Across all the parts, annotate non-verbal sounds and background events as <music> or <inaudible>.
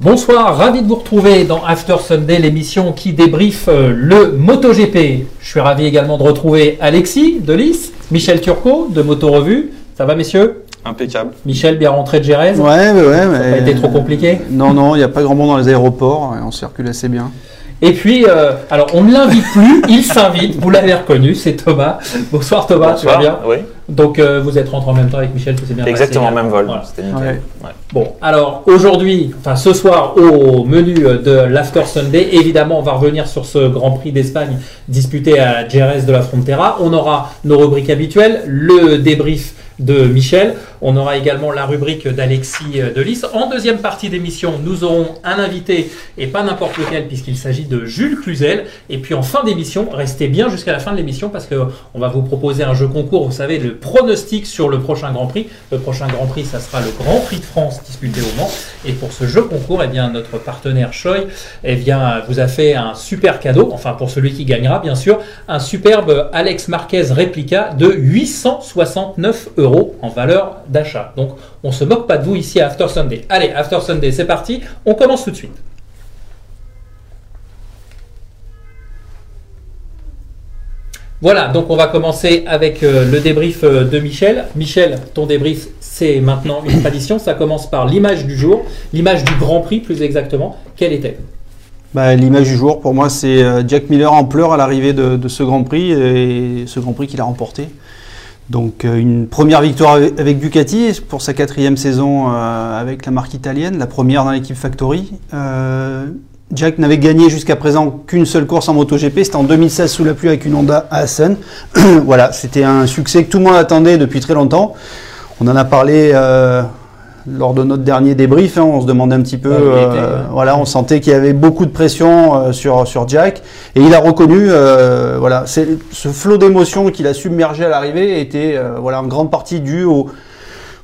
Bonsoir, ravi de vous retrouver dans After Sunday, l'émission qui débriefe euh, le MotoGP. Je suis ravi également de retrouver Alexis de Lys, Michel Turcot de Moto Revue. Ça va messieurs? Impeccable. Michel, bien rentré de Gérèse Ouais, mais ouais. Ça n'a pas été trop compliqué? Non, non, il n'y a pas grand monde dans les aéroports, et on circule assez bien. Et puis, euh, alors on ne l'invite plus, il s'invite, vous l'avez reconnu, c'est Thomas. Bonsoir Thomas, tu vas bien Oui, Donc euh, vous êtes rentré en même temps avec Michel, tout s'est bien exactement, passé. même vol. Voilà. C'était nickel. Ouais. Ouais. Bon, alors aujourd'hui, enfin ce soir au menu de l'After Sunday, évidemment on va revenir sur ce Grand Prix d'Espagne disputé à Jerez de la Frontera. On aura nos rubriques habituelles, le débrief de Michel. On aura également la rubrique d'Alexis Delis. En deuxième partie d'émission, nous aurons un invité et pas n'importe lequel puisqu'il s'agit de Jules Cluzel. Et puis en fin d'émission, restez bien jusqu'à la fin de l'émission parce que on va vous proposer un jeu concours. Vous savez, le pronostic sur le prochain Grand Prix. Le prochain Grand Prix, ça sera le Grand Prix de France disputé au Mans. Et pour ce jeu concours, eh bien notre partenaire Choi, eh bien vous a fait un super cadeau. Enfin pour celui qui gagnera, bien sûr, un superbe Alex Marquez réplica de 869 euros en valeur d'achat. Donc on se moque pas de vous ici à After Sunday. Allez, After Sunday, c'est parti. On commence tout de suite. Voilà, donc on va commencer avec euh, le débrief euh, de Michel. Michel, ton débrief, c'est maintenant une tradition. Ça commence par l'image du jour, l'image du Grand Prix plus exactement. Quelle était Bah, L'image du jour, pour moi, c'est euh, Jack Miller en pleurs à l'arrivée de, de ce Grand Prix, et ce Grand Prix qu'il a remporté. Donc euh, une première victoire avec Ducati pour sa quatrième saison euh, avec la marque italienne, la première dans l'équipe Factory. Euh, Jack n'avait gagné jusqu'à présent qu'une seule course en MotoGP, c'était en 2016 sous la pluie avec une Honda à Assen. <clears throat> voilà, c'était un succès que tout le monde attendait depuis très longtemps. On en a parlé lors de notre dernier débrief, hein, on se demandait un petit peu, Ouais, il était, euh, ouais. voilà, on sentait qu'il y avait beaucoup de pression euh, sur, sur Jack, et il a reconnu, euh, voilà, ce flot d'émotions qu'il a submergé à l'arrivée était, voilà, en grande partie dû au,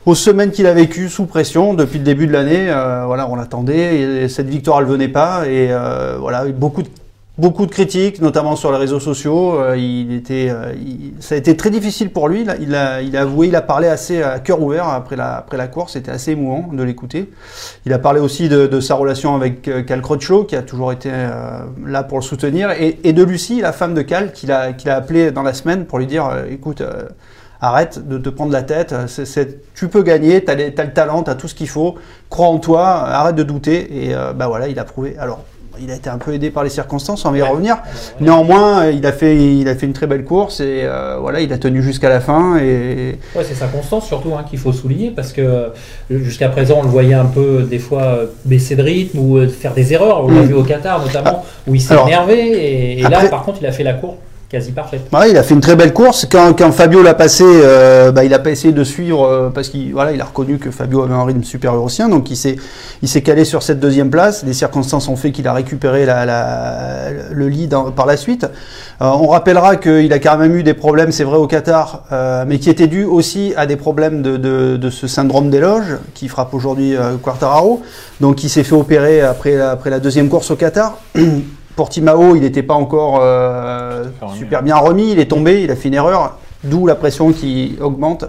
aux semaines qu'il a vécues sous pression depuis le début de l'année. euh, voilà, on l'attendait, et cette victoire elle venait pas, et euh, voilà, beaucoup de Beaucoup de critiques, notamment sur les réseaux sociaux. Euh, il était, euh, il- ça a été très difficile pour lui. Il a, il a, avoué, il a parlé assez à cœur ouvert après la, après la course. C'était assez émouvant de l'écouter. Il a parlé aussi de, de sa relation avec euh, Cal Crutchlow, qui a toujours été là pour le soutenir, et, et de Lucie, la femme de Cal, qu'il a, qu'il a appelé dans la semaine pour lui dire, écoute. Arrête de te prendre la tête, c'est- c'est- tu peux gagner, tu as, le talent, tu as tout ce qu'il faut, crois en toi, arrête de douter, et euh, bah voilà, il a prouvé. Alors, il a été un peu aidé par les circonstances, on va y revenir. Néanmoins, il a fait, il a fait une très belle course et euh, voilà, il a tenu jusqu'à la fin et Ouais, c'est sa constance surtout hein, qu'il faut souligner parce que euh, jusqu'à présent on le voyait un peu des fois euh, baisser de rythme ou euh, faire des erreurs. On l'a Mm. vu au Qatar notamment où il s'est énervé et, et là par contre il a fait la course quasi parfaite. Ouais, il a fait une très belle course. Quand, quand Fabio l'a passé, euh, bah, il a pas essayé de suivre euh, parce qu'il voilà, il a reconnu que Fabio avait un rythme supérieur au sien, donc il s'est il s'est calé sur cette deuxième place. Les circonstances ont fait qu'il a récupéré la, la- le lead par la suite. Euh, on rappellera qu'il a quand même eu des problèmes, c'est vrai au Qatar, euh, mais qui étaient dus aussi à des problèmes de, de, de ce syndrome d'éloge qui frappe aujourd'hui euh, Quartararo. Donc il s'est fait opérer après après la deuxième course au Qatar. <clears throat> Portimao, il n'était pas encore euh, Super bien remis, il est tombé, il a fait une erreur, d'où la pression qui augmente.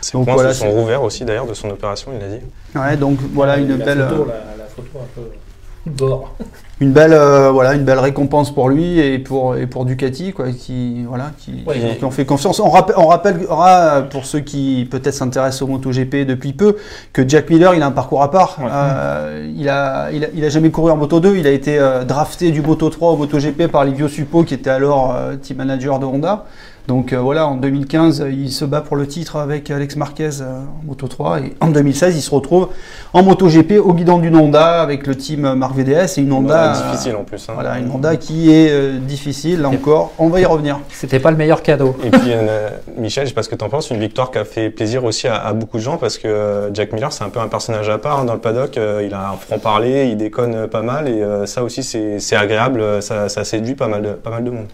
Ses Donc points voilà, se sont rouverts aussi d'ailleurs de son opération, il l'a dit. Ouais, donc voilà une belle, photo, euh, la, la photo un peu bord. Une belle, euh, voilà, une belle récompense pour lui et pour et pour Ducati, quoi, qui voilà, qui, Ouais. qui ont fait confiance. On, rappelle, on rappellera pour ceux qui peut-être s'intéressent au MotoGP depuis peu que Jack Miller, il a un parcours à part. Ouais. Euh, il a, il a, il a jamais couru en Moto 2. Il a été euh, drafté du Moto 3 au MotoGP par Livio Suppo, qui était alors euh, team manager de Honda. Donc euh, voilà, en 2015, il se bat pour le titre avec Alex Marquez euh, en Moto 3 et en 2016, il se retrouve en Moto GP au guidon d'une Honda avec le team Marc VDS et une Honda Ouais, difficile en plus. hein. Voilà, une Honda qui est euh, difficile là encore. On va y revenir. C'était pas le meilleur cadeau. Et puis, euh, Michel, je sais pas ce que tu en penses, une victoire qui a fait plaisir aussi à, à beaucoup de gens parce que euh, Jack Miller, c'est un peu un personnage à part hein, dans le paddock. Euh, il a un franc-parler, il déconne euh, pas mal et euh, ça aussi, c'est agréable. euh, Ça, ça séduit pas mal de, pas mal de monde.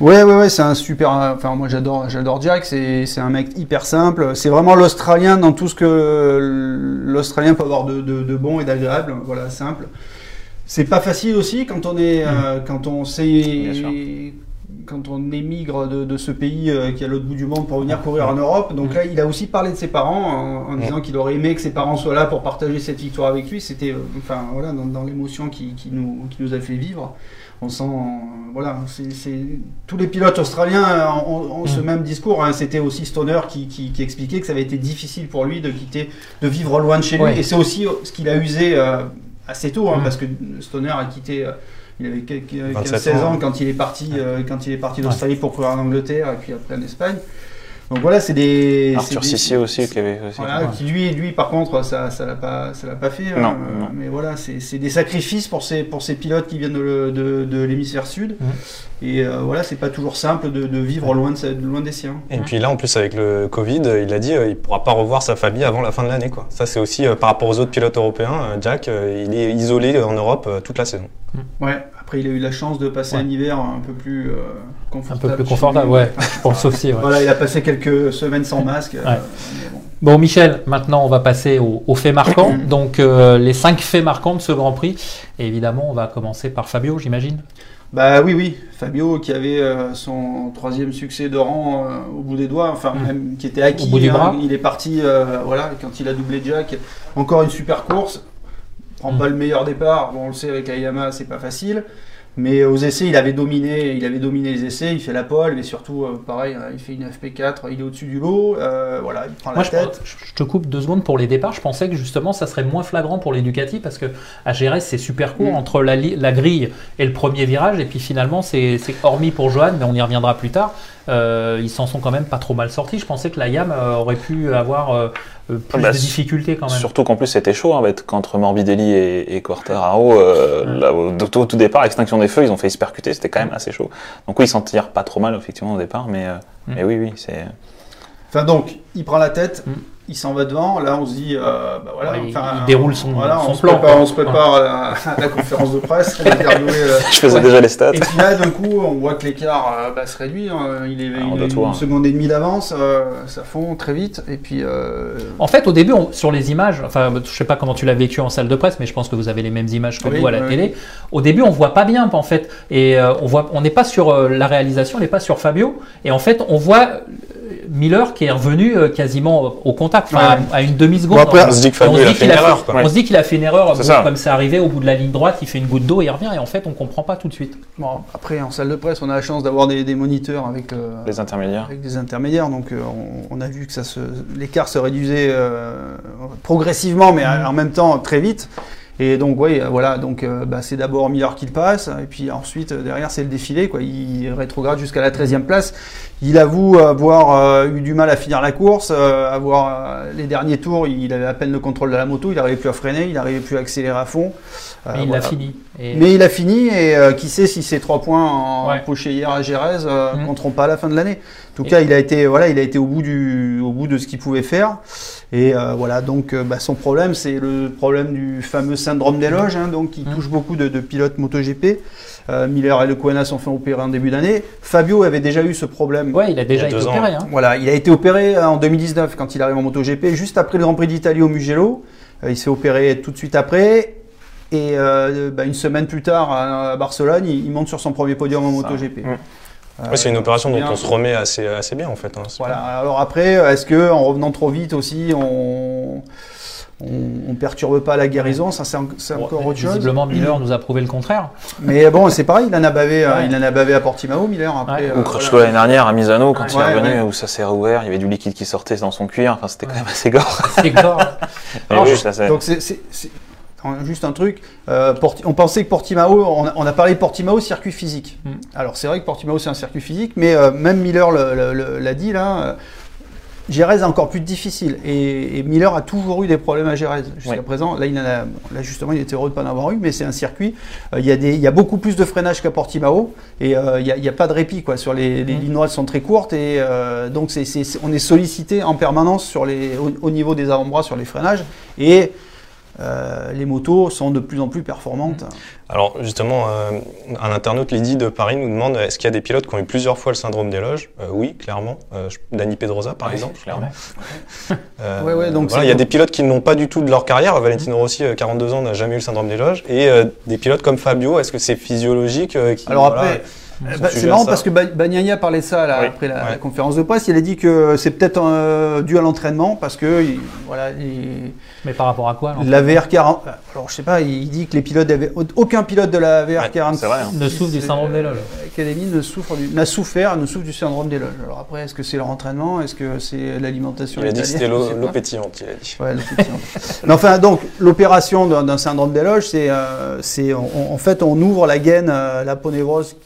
Ouais, ouais, ouais, c'est un super. Enfin, moi, j'adore, j'adore Jack. C'est, c'est un mec hyper simple. C'est vraiment l'Australien dans tout ce que l'Australien peut avoir de, de, de bon et d'agréable. Voilà, simple. C'est pas facile aussi quand on est, euh, quand on sait, quand on émigre de, de ce pays euh, qui est à l'autre bout du monde pour venir courir en Europe. Donc là, il a aussi parlé de ses parents en, en disant qu'il aurait aimé que ses parents soient là pour partager cette victoire avec lui. C'était, euh, enfin, voilà, dans, dans l'émotion qui, qui nous, qui nous a fait vivre on sent, euh, voilà, c'est tous les pilotes australiens euh, ont, ont ce même discours. hein. C'était aussi Stoner qui, qui, qui expliquait que ça avait été difficile pour lui de quitter, de vivre loin de chez lui. Ouais. Et c'est aussi euh, ce qu'il a usé euh, assez tôt, hein, Mm. parce que Stoner a quitté. euh, il avait quelques- 27 16 ans ans. quand il est parti, euh, quand il est parti d'Australie pour courir en Angleterre et puis après en Espagne. Donc voilà, c'est des. c'est Arthur des- Sissier aussi, qui avait aussi. voilà, qui lui, lui par contre, ça, ça l'a pas, ça l'a pas fait. Non, hein, non. Mais voilà, c'est c'est des sacrifices pour ces, pour ces pilotes qui viennent de, le- de, de l'hémisphère sud. Mhm. Et euh, voilà, c'est pas toujours simple de, de vivre loin de, loin des siens. Et puis là, en plus, avec le Covid, euh, il a dit euh, il pourra pas revoir sa famille avant la fin de l'année. quoi. Ça, c'est aussi euh, par rapport aux autres pilotes européens. euh, Jack, euh, il est isolé en Europe euh, toute la saison. Ouais. Après, il a eu la chance de passer Ouais. un hiver un peu plus euh, Un confortable. peu plus confortable, ouais. Je pense aussi. ouais. Voilà, il a passé quelques semaines sans masque. euh, Ouais. bon. Bon, Michel, maintenant on va passer aux, aux faits marquants. <coughs> Donc, euh, les cinq faits marquants de ce Grand Prix. Et évidemment, on va commencer par Fabio, j'imagine. Bah oui, oui. Fabio qui avait euh, son troisième succès de rang euh, au bout des doigts, enfin Mm. même qui était acquis. Au bout du hein. bras. Il est parti, euh, voilà, quand il a doublé Jack. Encore une super course. Prend Mm. pas le meilleur départ. Bon, on le sait avec la Yamaha, c'est pas facile. Mais aux essais, il avait dominé, il avait dominé les essais. Il fait la pole, mais surtout, euh, pareil, hein, il fait une FP4. Il est au-dessus du lot. euh, voilà, il prend Moi, la je, tête. je te coupe deux secondes pour les départs. Je pensais que justement, ça serait moins flagrant pour les Ducati parce que à GRS, c'est super court Mm. entre la, la grille et le premier virage. Et puis finalement, c'est c'est hormis pour Johan, mais on y reviendra plus tard. Euh, ils s'en sont quand même pas trop mal sortis. Je pensais que la Yam euh, aurait pu avoir euh, plus bah, de difficultés quand même. Surtout qu'en plus c'était chaud, hein, qu'entre Morbidelli et, et Quartararo, euh, Ouais. au, tout, au tout départ, extinction des feux, ils ont fait se percuter, c'était quand même assez chaud. Donc oui, ils s'en tirent pas trop mal effectivement au départ, mais, euh, Mm. mais oui, oui, c'est. Enfin donc, il prend la tête, Mm. Il s'en va devant. Là, on se dit, euh, bah voilà, Ouais, il- enfin, il déroule son- voilà, son on se plan, Prépare, quoi. on se prépare à, la, à la conférence de presse. on va interviewer, <laughs> euh, Je faisais Ouais. déjà les stats. Et puis là, d'un coup, on voit que l'écart euh, bah, se réduit. hein. Il est Ah, il a une voir. seconde et demie d'avance. euh, ça fond très vite. Et puis, euh, En fait, au début, on- sur les images, enfin, je sais pas comment tu l'as vécu en salle de presse, mais je pense que vous avez les mêmes images que Oui, nous à la oui. télé. Au début, on voit pas bien, en fait, et euh, on voit, on n'est pas sur euh, la réalisation, on n'est pas sur Fabio, et en fait, on voit euh, Miller qui est revenu euh, quasiment au contact, enfin, Ouais. à, une demi seconde. Bon, après, On se dit que Et Fabio, il a fait qu'il une erreur. quoi. on se dit qu'il a fait une erreur, C'est bon, ça. comme c'est arrivé au bout de la ligne droite, il fait une goutte d'eau, il revient, et en fait, on comprend pas tout de suite. bon, après, en salle de presse, on a la chance d'avoir des, des moniteurs avec, euh, Les intermédiaires. avec des intermédiaires. Donc, euh, on, on a vu que l'écart se réduisait euh, progressivement, mais en même temps très vite. Et donc, oui, voilà, donc euh, bah, c'est d'abord Miller qui le passe, et puis ensuite, euh, derrière, c'est le défilé. Quoi. Il rétrograde jusqu'à la 13e place. Il avoue avoir euh, eu du mal à finir la course, euh, avoir les derniers tours, il avait à peine le contrôle de la moto, il n'arrivait plus à freiner, il n'arrivait plus à accélérer à fond. Mais il voilà. l'a fini. Et- Mais il a fini et qui sait si ces trois points en Ouais. hier à Gérèse euh, Mhm. compteront pas à la fin de l'année. En tout Et- cas, il a été voilà, il a été au bout du au bout de ce qu'il pouvait faire. Et euh, voilà, donc euh, bah, son problème, c'est le problème du fameux syndrome des loges, hein, donc qui Mhm. touche beaucoup de, de pilotes MotoGP. Euh, Miller et Le Coena sont fait opérer en début d'année. Fabio avait déjà eu ce problème. Ouais, il a déjà Il y a été opéré. Hein. Voilà, il a été opéré en 2019 quand il arrive en MotoGP, juste après le Grand Prix d'Italie au Mugello. Euh, il s'est opéré tout de suite après. Et euh, bah, une semaine plus tard, à, Barcelone, il, il monte sur son premier podium en MotoGP. Mm. Euh, Ouais, c'est une opération dont on se remet assez, assez bien en fait. hein. Voilà. Alors après, est-ce que en revenant trop vite aussi, on on, on perturbe pas la guérison? Ça, c'est en- c'est Bon, encore autre chose? Visiblement, Miller nous a prouvé le contraire. Mais bon, c'est pareil. Il en a bavé, Ouais. il en a bavé à Portimao, Miller. Après, Ouais. euh, Ou Crutchlow voilà. l'année dernière à Misano, quand il est revenu, ouais. où ça s'est rouvert, il y avait du liquide qui sortait dans son cuir, enfin c'était quand même assez gore. C'est gore. <laughs> Oui, je- ça, c'est- Donc c'est, c'est- c'est- un- juste un truc. euh, on pensait que Portimao, on a, on a parlé de Portimao circuit physique. Mm. Alors c'est vrai que Portimao c'est un circuit physique, mais euh, même Miller le- le- le- l'a dit là. euh, Jerez est encore plus difficile et, et Miller a toujours eu des problèmes à Jerez jusqu'à présent. Là, il en a, là justement, il était heureux de ne pas en avoir eu, mais c'est un circuit. euh, il, y a des, il y a beaucoup plus de freinage qu'à Portimao et il n'y a, pas de répit quoi. Sur les, les lignes droites sont très courtes et donc on est sollicité en permanence sur les, au, au niveau des avant-bras sur les freinages et euh, les motos sont de plus en plus performantes. Alors justement, euh, un internaute, Lydie de Paris, nous demande est-ce qu'il y a des pilotes qui ont eu plusieurs fois le syndrome des loges? Euh, Oui, clairement. Euh, Dani Pedrosa, par Ouais, exemple. clairement. Euh, <laughs> Ouais, ouais, donc voilà, c'est- il y a des pilotes qui ne l'ont pas du tout de leur carrière. Valentino Rossi, euh, 42 ans, n'a jamais eu le syndrome des loges. Et euh, des pilotes comme Fabio, est-ce que c'est physiologique euh, qui, Alors voilà, après, bah, c'est marrant parce que Ba- Bagnaia parlait ça là, Oui, après la, ouais. la conférence de presse. Il a dit que c'est peut-être euh, dû à l'entraînement parce que il- voilà, il- Mais par rapport à quoi la VR40. Alors je sais pas, il dit que les pilotes avaient aucun pilote de la VR40 c'est vrai, hein. Ne souffre du syndrome des loges. Académie ne souffre du- n'a souffert, ne souffre du syndrome des loges. Alors après, est-ce que c'est leur entraînement, est-ce que c'est l'alimentation Il a dit que c'était l'eau l'eau pétillante, il a dit. Ouais, l'opération. Mais enfin, donc, l'opération d'un syndrome des loges, c'est, euh, c'est, en fait, on ouvre la gaine, euh, la peau névrose,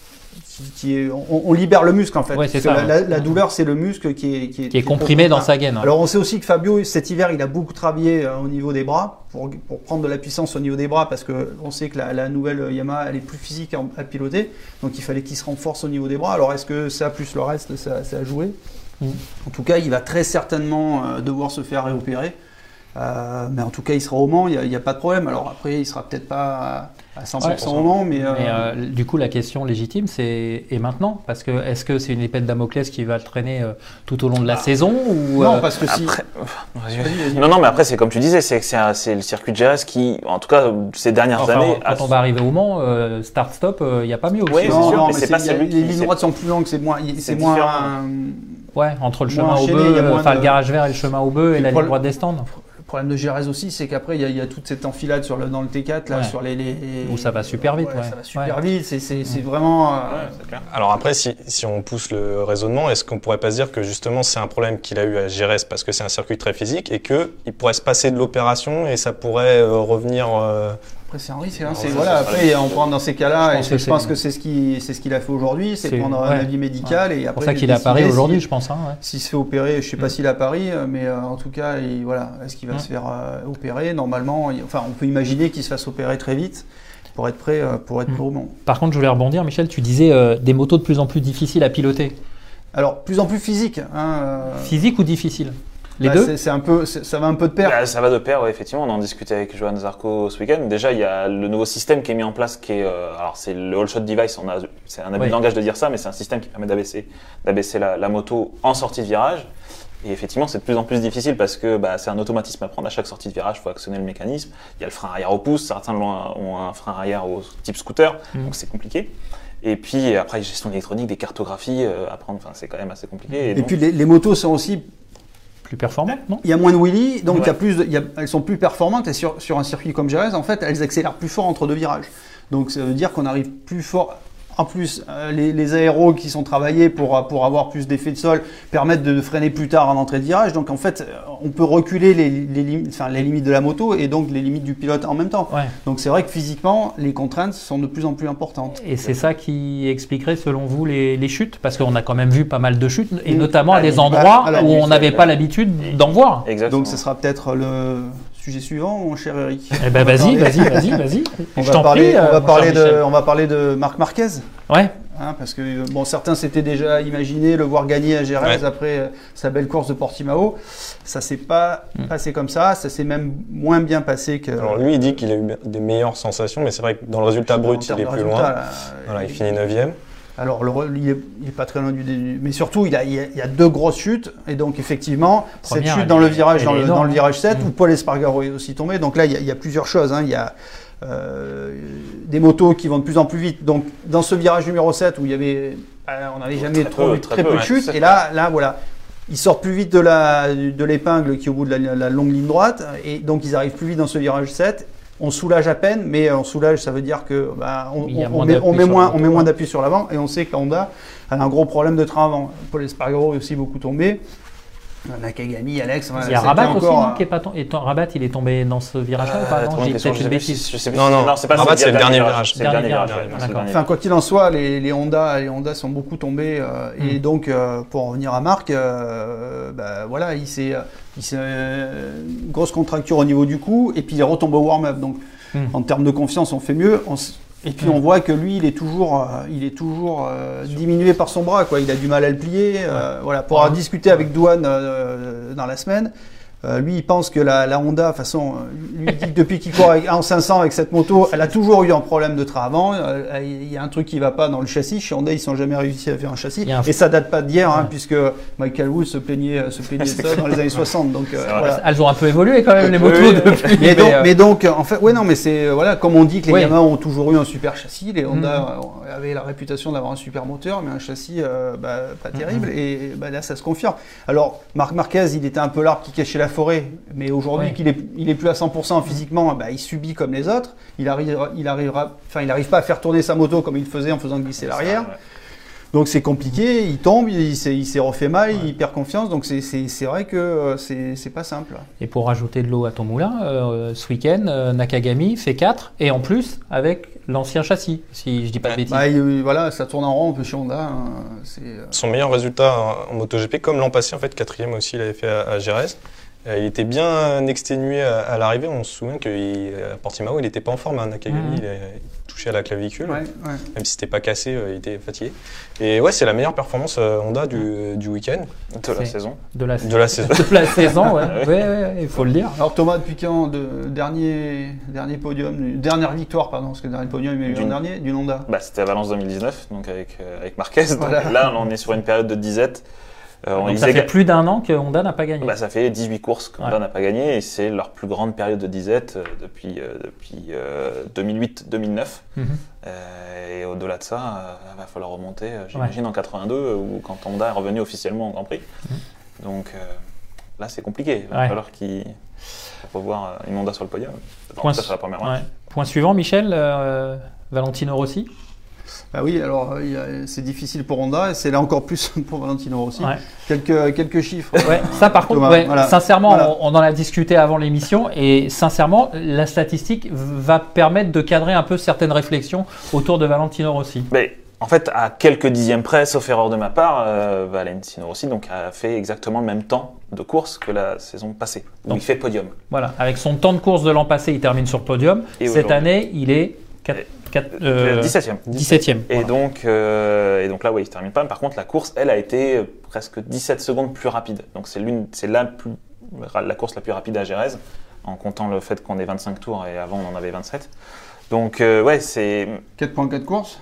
qui, qui est, on, on libère le muscle, en fait. Ouais, ça, La, ouais. la- la douleur, c'est le muscle qui est, qui est, Qui est comprimé dans sa gaine. Alors, on sait aussi que Fabio, cet hiver, il a beaucoup travaillé euh, au niveau des bras, pour, pour prendre de la puissance au niveau des bras, parce que on sait que la, la nouvelle Yamaha, elle est plus physique à, à piloter, donc il fallait qu'il se renforce au niveau des bras. Alors, est-ce que ça, plus le reste, ça, ça a joué? Mm. En tout cas, il va très certainement euh, devoir se faire réopérer. Euh, mais en tout cas, il sera au Mans, il n'y a, pas de problème. Alors après, il sera peut-être pas à, à 100% Ouais. au Mans, mais, euh, Mais euh, du coup, la question légitime, c'est et maintenant? Parce que est-ce que c'est une épée de Damoclès qui va le traîner euh, tout au long de la saison ou non, parce que si. Après, vas-y, vas-y. Vas-y, vas-y. Non, non, mais après, c'est comme tu disais, c'est c'est un- c'est le circuit de GRS qui, en tout cas, ces dernières enfin, années, quand a- on va arriver au Mans, euh, start-stop, il n'y a pas mieux aussi. Oui, c'est Non, sûr, non, mais c'est pas celui les lignes droites sont plus longues, c'est moins, c'est C'est moins. Ouais, entre le chemin au bœuf, enfin le garage vert et le chemin au bœuf et la ligne droite des stands. Le problème de Gérez aussi, c'est qu'après, il y, a- il y a toute cette enfilade sur le, dans le T4, là, Ouais. sur les, les- Où ça va super vite, ouais. Ça va super Ouais. vite, c'est c'est- c'est vraiment. euh, c'est clair. Alors après, si, si on pousse le raisonnement, est-ce qu'on pourrait pas se dire que justement c'est un problème qu'il a eu à Gérès parce que c'est un circuit très physique et que il pourrait se passer de l'opération et ça pourrait euh, revenir. euh, Après, c'est un risque. hein, c'est- voilà, après, on prend dans ces cas-là, Je et pense je, c'est- pense que c'est ce qu'il c'est ce qu'il a fait aujourd'hui, c'est C'est- prendre un avis médical et C'est après. pour ça qu'il est à Paris si- aujourd'hui, je pense. hein, ouais. S'il se fait opérer, je sais pas Mm. s'il est à Paris, mais euh, en tout cas, il- voilà, est-ce qu'il va Mm. se faire euh, opérer? Normalement, il- enfin, on peut imaginer qu'il se fasse opérer très vite pour être prêt, euh, pour être Mm. au Mans. Par contre, je voulais rebondir, Michel, tu disais euh, des motos de plus en plus difficiles à piloter. Alors, plus en plus physique. Hein, euh, Physique ou difficile Les bah, deux c'est- C'est un peu, c'est- ça va un peu de pair. Bah, ça va de pair, ouais, effectivement. On en discutait avec Johan Zarco ce week-end. Déjà, il y a le nouveau système qui est mis en place, qui est, euh, alors c'est le all shot device. On a, c'est un abus de langage de dire ça, mais c'est un système qui permet d'abaisser, d'abaisser la, la moto en sortie de virage. Et effectivement, c'est de plus en plus difficile parce que bah, c'est un automatisme à prendre à chaque sortie de virage. Il faut actionner le mécanisme. Il y a le frein arrière au pouce. Certains ont un frein arrière au type scooter, Mhm. donc c'est compliqué. Et puis après, gestion électronique, des cartographies euh, à prendre. Enfin, c'est quand même assez compliqué. Et donc- puis les, les motos sont aussi, Plus performants, non il y a moins de wheelie, donc il y a plus, de- il y a- elles sont plus performantes et sur, sur un circuit comme Jerez, en fait, elles accélèrent plus fort entre deux virages. Donc ça veut dire qu'on arrive plus fort. En plus, euh, les, les aéros qui sont travaillés pour, pour avoir plus d'effet de sol permettent de freiner plus tard en entrée de virage. Donc en fait, on peut reculer les, les, limites, enfin, les limites de la moto et donc les limites du pilote en même temps. Ouais. Donc c'est vrai que physiquement, les contraintes sont de plus en plus importantes. Et c'est ça qui expliquerait, selon vous, les, les chutes? Parce qu'on a quand même vu pas mal de chutes, et Mm. notamment à Ah, des bah, endroits alors, où on n'avait pas l'habitude d'en voir. Exactement. Donc ce sera peut-être le sujet suivant, mon cher Eric. Eh ben On va vas-y, parler- vas-y, vas-y, vas-y. <laughs> On va parler, prie, on, euh, va parler de, on va parler de Marc Marquez. Ouais, Hein, parce que bon, certains s'étaient déjà imaginé le voir gagner à Jerez Ouais. après euh, sa belle course de Portimao. Ça s'est pas Mm. passé comme ça. Ça s'est même moins bien passé que. Alors lui, il dit qu'il a eu des meilleures sensations, mais c'est vrai que dans le résultat brut, il est plus loin. là. Voilà, il finit 9 Alors le il, est, il est pas très loin du début, mais surtout il, a, il, y a, il y a deux grosses chutes et donc effectivement Première, cette chute dans le virage, dans le, dans énorme, le virage 7 Mm. où Paul Espargaro est aussi tombé. Donc là il y a, il y a plusieurs choses. hein. Il y a euh, des motos qui vont de plus en plus vite. Donc dans ce virage numéro 7 où il y avait, euh, on n'avait jamais Très trop peu, eu très très peu peu, de chutes et là là voilà. Ils sortent plus vite de la de l'épingle qui est au bout de la, la longue ligne droite et donc ils arrivent plus vite dans ce virage 7. On soulage à peine, mais on soulage, ça veut dire que bah, on, met, on moins, on met moins d'appui sur l'avant et on sait que la Honda a un gros problème de train avant. Paul Espargaro est aussi beaucoup tombé. Nakagami, Alex. Il y a Rabat aussi, encore, non, euh, qui est pas et Rabat, il est tombé dans ce virage-là ou pas? Euh, Non, j'ai peut-être une bêtise. je sais plus. Non, non, c'est pas Rabat, c'est le dernier virage. C'est le dernier Enfin, quoi qu'il en soit, les, les Honda, les Honda sont beaucoup tombés. euh, Et Mm. donc, euh, pour en revenir à Marc, euh, bah, voilà, il s'est, il s'est euh, une grosse contracture au niveau du cou, et puis il retombe au warm-up. Donc, Mm. en termes de confiance, on fait mieux. On s- et puis, on voit que lui, il est toujours, euh, il est toujours euh, diminué par son bras. Quoi. Il a du mal à le plier. euh, voilà, pour avoir discuté avec Douane euh, dans la semaine. Euh, lui, il pense que la, la Honda, de toute façon, euh, lui dit que depuis qu'il court avec- en 500 avec cette moto, elle a toujours eu un problème de train avant. Euh, Il y a un truc qui va pas dans le châssis. Chez Honda, ils sont jamais réussi à faire un châssis. Un- Et ça date pas d'hier, hein, Ouais. puisque Michael Wood se plaignait, se plaignait de ça <laughs> dans les années 60. Donc euh, voilà. Elles ont un peu évolué quand même, les motos oui. depuis. Mais donc, mais donc, en fait, ouais, non, mais c'est voilà, comme on dit que les Oui. Yamaha ont toujours eu un super châssis, les Honda Mhm. euh, avaient la réputation d'avoir un super moteur, mais un châssis bah, pas Mhm. terrible. Et bah, là, ça se confirme. Alors, Marc Marquez, il était un peu l'arbre qui cachait la forêt, mais aujourd'hui qu'il est, il est plus à 100% physiquement, bah, il subit comme les autres. Il arrivera, il arrivera, enfin, il n'arrive pas à faire tourner sa moto comme il le faisait en faisant glisser l'arrière. Ouais. Donc c'est compliqué, il tombe, il s'est, refait mal, il perd confiance, donc c'est, vrai que euh, c'est, pas simple. Et pour rajouter de l'eau à ton moulin, euh, ce week-end, euh, Nakagami fait 4, et en plus avec l'ancien châssis, si je dis pas de bêtises. Bah, il- voilà, ça tourne en rond un peu chez Honda. hein, euh, Son meilleur résultat en MotoGP, comme l'an passé, en fait, quatrième aussi, il avait fait à, à Jerez. Euh, Il était bien exténué à, à l'arrivée. On se souvient qu'à Portimao, il n'était pas en forme. Hein, Nakagami, Mhm. il est touché à la clavicule. ouais, ouais. Même si c'était pas cassé, euh, il était fatigué. Et ouais, c'est la meilleure performance euh, Honda du, du week-end, De la saison. De la, de la saison. <laughs> de la saison, ouais. <laughs> Ouais. Ouais, ouais, ouais, il faut le dire. Alors Thomas, depuis quand de dernier, dernier podium, dernière victoire, pardon, parce que le dernier podium, il y a eu D'une- l'an dernier, du Honda. Bah, c'était à Valence 2019, donc avec, euh, avec Marquez. Donc Voilà. là, on est sur une période de disette. Euh, on Donc ça fait plus d'un an que Honda n'a pas gagné. Bah, ça fait 18 courses qu'Honda Ouais. n'a pas gagné et c'est leur plus grande période de disette euh, depuis, euh, depuis euh, 2008-2009. Mhm. Et au-delà de ça, il va falloir remonter, j'imagine, en 82, euh, ou quand Honda est revenu officiellement au Grand Prix. Donc euh, là, c'est compliqué. Il va Mhm. Ouais. falloir qu'ils revoient euh, une Honda sur le podium. Point, la première. Point suivant, Michel, Valentino Rossi. Bah oui, alors c'est difficile pour Honda et c'est là encore plus <laughs> pour Valentino Rossi. Ouais. Quelques, quelques chiffres. Ouais, ça par contre, Thomas, ouais, voilà. sincèrement, Voilà. On, on en a discuté avant l'émission et sincèrement, la statistique va permettre de cadrer un peu certaines réflexions autour de Valentino Rossi. Mais en fait, à quelques dixièmes près, sauf erreur de ma part, euh, Valentino Rossi donc, a fait exactement le même temps de course que la saison passée, où Donc- il fait podium. Voilà, avec son temps de course de l'an passé, il termine sur le podium. Et Cette année, il est 4, Euh, 17e. 17e. Et, Voilà. donc, euh, et donc là, oui, il ne termine pas. Par contre, la course, elle, a été euh, presque 17 secondes plus rapide. Donc c'est l'une, c'est la, plus, la course la plus rapide à Jerez, en comptant le fait qu'on ait 25 tours et avant on en avait 27. Donc euh, ouais, c'est 4.4 courses?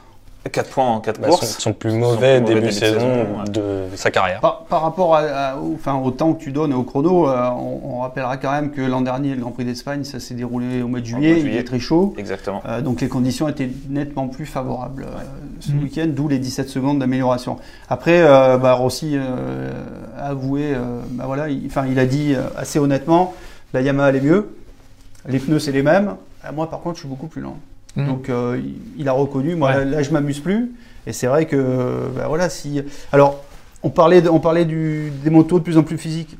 4 points en 4 Bah, courses. son plus Son mauvais plus début de saison, ouais. de sa carrière. Par, par rapport à, à- au, enfin, au temps que tu donnes au chrono, euh, on, on rappellera quand même que l'an dernier, le Grand Prix d'Espagne, ça s'est déroulé au mois de juillet, mois de il est très chaud. Exactement. Euh, donc les conditions étaient nettement plus favorables euh, ce Mhm. week-end, d'où les 17 secondes d'amélioration. Après, euh, bah, Rossi euh, a avoué, euh, bah, voilà, il, enfin, il a dit euh, assez honnêtement, la Yamaha elle est mieux, les pneus c'est les mêmes, Euh, moi par contre je suis beaucoup plus lent. Mhm. Donc euh, il, a reconnu, moi Ouais. là, là, je m'amuse plus, et c'est vrai que, bah, voilà, si... Alors, on parlait, de- on parlait du, des motos de plus en plus physiques.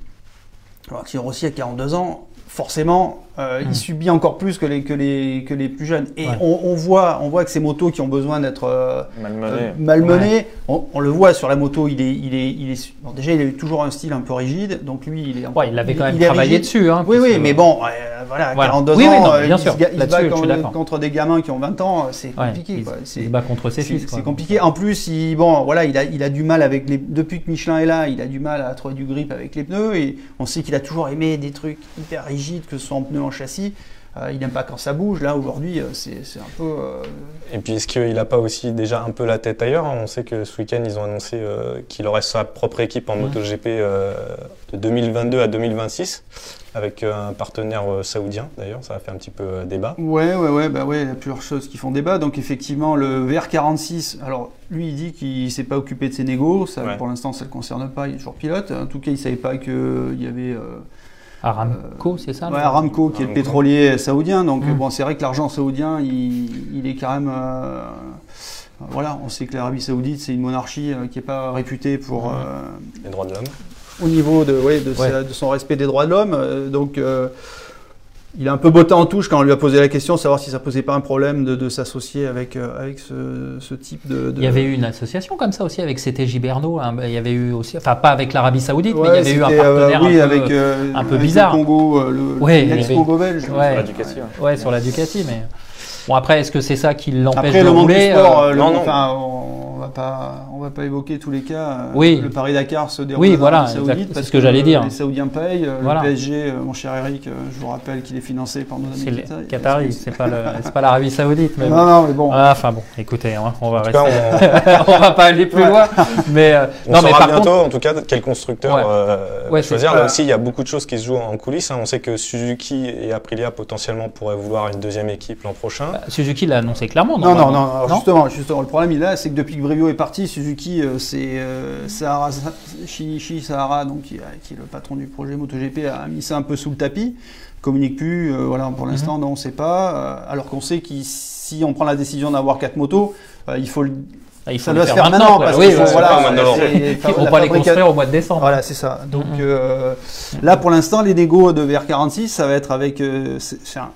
Alors, si Rossi a 42 ans, forcément, euh, il subit encore plus que les, que les, que les plus jeunes. Et Ouais. on, on voit, on voit que ces motos qui ont besoin d'être euh, Malmené. euh, malmenées, on, on le voit sur la moto, il est, il est, il est, bon, déjà il a eu toujours un style un peu rigide, donc lui il est. Ouais, il avait quand même travaillé rigide. dessus. Hein, Oui, oui, que- mais bon, euh, voilà, Voilà. 42 Oui, ans, oui, non, euh, bien il sûr. il se bat contre des gamins qui ont 20 ans, c'est Ouais, compliqué. il, quoi. il C'est- se bat contre ses c'est fils. c'est compliqué. En plus, il, bon, voilà, il a, il a du mal avec les. Depuis que Michelin est là, il a du mal à trouver du grip avec les pneus. Et on sait qu'il a toujours aimé des trucs hyper rigides, que ce soit en pneus, en châssis. Euh, il n'aime pas quand ça bouge. Là, aujourd'hui, euh, c'est c'est un peu. euh, Et puis, est-ce qu'il n'a pas aussi déjà un peu la tête ailleurs On sait que ce week-end, ils ont annoncé qu'il aurait sa propre équipe en. MotoGP de 2022 à 2026, avec un partenaire saoudien, d'ailleurs. Ça a fait un petit peu débat. Ouais, ouais, ouais, bah ouais, il y a plusieurs choses qui font débat. Donc effectivement, le VR46, alors lui il dit qu'il s'est pas occupé de ses négos, ça Ouais. pour l'instant ça le concerne pas, il est toujours pilote. En tout cas, il savait pas qu'il y avait euh, Aramco, c'est ça ouais, Aramco qui est le pétrolier saoudien. Donc Mm. bon, c'est vrai que l'argent saoudien, il, il est quand même euh, voilà, on sait que l'Arabie Saoudite c'est une monarchie euh, qui est pas réputée pour Ouais. euh, Les droits de l'homme. au niveau de, ouais, de, Ouais. sa- de son respect des droits de l'homme. Euh, donc, euh, il a un peu botté en touche quand on lui a posé la question, savoir si ça posait pas un problème de, de s'associer avec, euh, avec ce, ce type de, de- Il y avait eu une association comme ça aussi avec CTJ Berno. hein. Il y avait eu aussi, enfin pas avec l'Arabie Saoudite, mais il y avait eu un euh, partenaire oui, un peu, avec, euh, un peu avec bizarre. Le Congo, euh, le, Ouais, l'ex-Congo-belge. Ouais. Sur la Ducati, ouais. sur la Ducati, mais bon après est-ce que c'est ça qui l'empêche de le rouler sport, le- non, non. Enfin, on va pas, on va pas évoquer tous les cas. euh, Oui. Le Paris-Dakar se déroule Oui, en voilà, Arabie Saoudite exact, c'est parce ce que j'allais dire. Les Saoudiens payent. euh, Voilà. Le PSG, euh, mon cher Eric, je vous rappelle qu'il est financé par nos amis C'est les Qataris. C'est pas le- <laughs> c'est pas l'Arabie Saoudite. Mais bon. Non, non, mais bon. Ah, Enfin bon, écoutez, hein, on va cas, rester. on, <laughs> on va pas aller plus Ouais. loin. Mais euh, on non, mais saura par bientôt, contre, en tout cas, quel constructeur Ouais. euh, Ouais, c'est- choisir. Là aussi, il y a beaucoup de choses qui se jouent en coulisses. hein. On sait que Suzuki et Aprilia potentiellement pourraient vouloir une deuxième équipe l'an prochain. bah, Suzuki l'a annoncé clairement. Non, non, non, justement, justement, le problème il est là, c'est que depuis que Est parti, Suzuki, euh, c'est euh, Sahara, Shinichi Sahara, donc qui, est le patron du projet MotoGP, a mis ça un peu sous le tapis, communique plus, euh, voilà, pour l'instant, non, on sait pas, alors qu'on sait que si on prend la décision d'avoir quatre motos, il faut le, Ah, il faut ça le doit faire faire maintenant. parce Oui, faut, voilà, Ils vont la pas les <laughs> construire au mois de décembre. Voilà, c'est ça. Donc Mhm. euh, là, pour l'instant, les négos de VR46, ça va être avec euh, c'est un-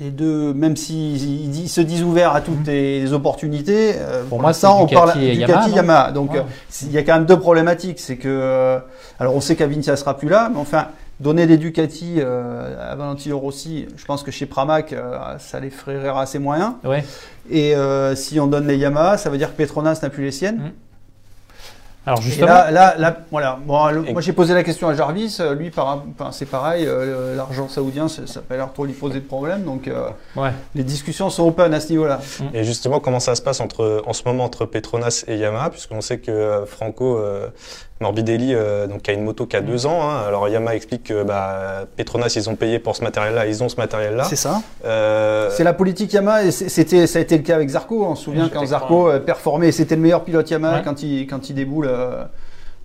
les deux, même s'ils ils- ils se disent ouverts à toutes les opportunités. euh, Pour pour, l'instant, c'est on parle Ducati et Ducati, Yamaha. Donc, Ouais. euh, il y a quand même deux problématiques. C'est que, euh, alors, on sait qu'Avincia sera plus là, mais enfin, donner des Ducati euh, à Valentino Rossi, je pense que chez Pramac, euh, ça les ferait assez moyens. Ouais. Et euh, si on donne les Yamaha, ça veut dire que Petronas n'a plus les siennes. Mhm. Alors Et justement, là, là, là, voilà. Bon, le- Et- moi, j'ai posé la question à Jarvis. euh, Lui, par, enfin, c'est pareil. euh, L'argent saoudien, ça n'a pas l'air trop lui poser de problème. Donc, euh, ouais. les discussions sont open à ce niveau-là. Et justement, comment ça se passe entre, en ce moment entre Petronas et Yamaha, puisqu'on sait que euh, Franco euh, Morbidelli euh, donc, a une moto qui a deux ans. hein. Alors Yamaha explique que bah, Petronas, ils ont payé pour ce matériel-là, ils ont ce matériel-là. C'est ça. Euh, C'est la politique Yamaha. Et c'était, ça a été le cas avec Zarco. On se souvient Oui, quand Zarco euh, performait. C'était le meilleur pilote Yamaha Ouais. quand, il, quand il déboule euh,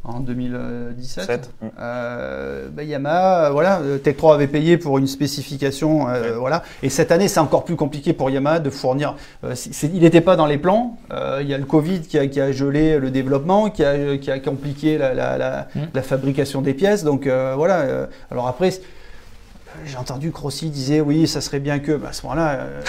en 2017. Sept. Mm. Euh, bah, Yamaha, voilà, euh, Tech 3 avait payé pour une spécification, euh, voilà. Et cette année, c'est encore plus compliqué pour Yamaha de fournir. euh, il n'était pas dans les plans. Euh, il y a le Covid qui a, qui a gelé le développement, qui a, qui a compliqué la, la, la, Mm. la fabrication des pièces. Donc euh, voilà. euh, alors après. J'ai entendu que Rossi disait oui, ça serait bien que. Bah, à ce moment-là, euh,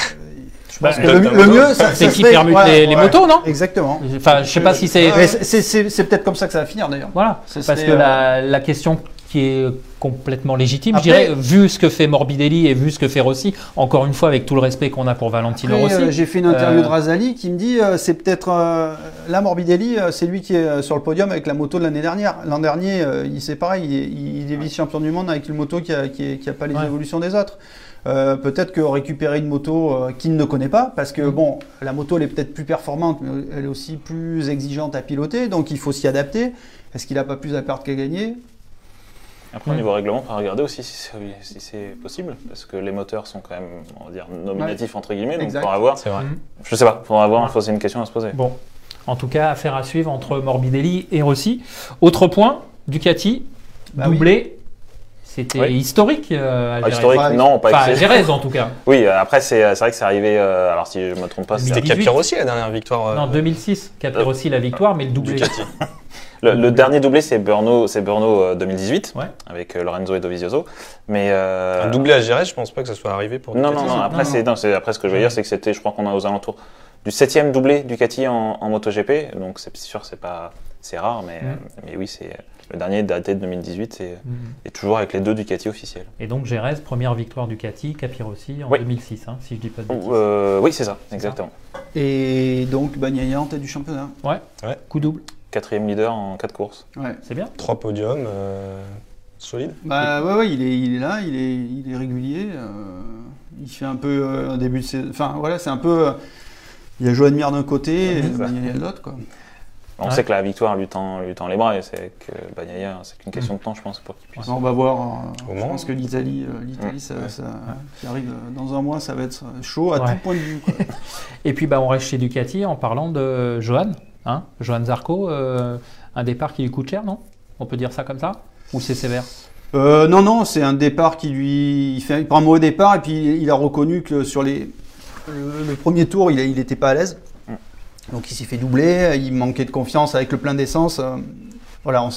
je Bah, que le, mieux, c'est ça qui serait- permute voilà, les, les ouais, motos, non? Exactement. Enfin, je sais pas si c'est. C'est- peut-être comme ça que ça va finir d'ailleurs. Voilà, Ce parce que euh, la, la question qui est complètement légitime, Après- je dirais, vu ce que fait Morbidelli et vu ce que fait Rossi, encore une fois, avec tout le respect qu'on a pour Valentino Après, Rossi. euh, J'ai fait une interview Euh, de Razali qui me dit euh, c'est peut-être là Morbidelli, c'est lui qui est sur le podium avec la moto de l'année dernière. L'an dernier, il c'est pareil, il, est- il est vice-champion du monde avec une moto qui a, qui est- qui a pas les Ouais. évolutions des autres. Euh, peut-être que récupérer une moto euh, qu'il ne connaît pas, parce que bon, la moto elle est peut-être plus performante, mais elle est aussi plus exigeante à piloter, donc il faut s'y adapter. Est-ce qu'il n'a pas plus à perdre qu'à gagner? Après, au niveau règlement, on va regarder aussi si c'est si c'est possible, parce que les moteurs sont quand même, on va dire, nominatifs entre guillemets, donc Exact. faudra voir. C'est vrai. Je sais pas, faudra voir, faut- c'est une question à se poser. Bon, en tout cas, affaire à suivre entre Morbidelli et Rossi. Autre point, Ducati, Bah doublé. C'était Oui. historique euh, à Ah, Jerez. historique, Ouais. non, pas Enfin. Jerez en tout cas. <laughs> Oui, euh, après, c'est c'est vrai que c'est arrivé, euh, alors si je me trompe pas, C'était 2018. Capir aussi la dernière victoire. euh, Non, 2006, Capirossi la victoire, mais le doublé. Le, le dernier doublé, c'est Burno, c'est Burno euh, 2018, Ouais. avec euh, Lorenzo et Dovizioso. Mais euh, Un doublé à Jerez, je pense pas que ça soit arrivé pour Non, Ducati. non, non. Après, non, après ce que je veux dire, c'est que c'était, je crois qu'on est aux alentours du septième doublé Ducati en, en MotoGP. Donc c'est sûr, c'est pas, c'est rare, mais, Mm. mais oui, c'est le dernier daté de 2018 et, Mhm. et toujours avec les deux Ducati officiels. Et donc Jerez, première victoire Ducati, Capirossi en Oui. 2006, hein, si je dis pas de bêtises. Euh, oui, c'est ça, exactement. Et donc Bagnaia en tête du championnat. Coup double, Quatrième leader en quatre courses. Ouais. c'est bien. Trois podiums, euh, solide. Bah ouais, ouais, il est, il est là, il est, il est régulier. euh, il fait un peu euh, un début de saison. Enfin voilà, c'est un peu. euh, il y a Joan Mir d'un côté et. Bagnaia de l'autre quoi. On Ouais. sait que la victoire lui tend, lui tend les bras et c'est que Bagnaia, c'est qu'une question de temps, je pense, pour qu'il puisse. On va voir. euh, Au je pense que l'Italie, euh, l'Italie, Mm. ça, ça- qui arrive euh, dans un mois, ça va être chaud à Ouais. tout point de vue. quoi. <laughs> Et puis bah, on reste chez Ducati en parlant de Johan, hein, Johan Zarco, euh, un départ qui lui coûte cher, non? On peut dire ça comme ça? Ou c'est sévère? Euh, non, non, c'est un départ qui lui. Il, fait, il prend un mauvais départ et puis il a reconnu que sur les, le, le premier tour, il n'était pas à l'aise. Donc il s'est fait doubler, il manquait de confiance avec le plein d'essence. euh, voilà, on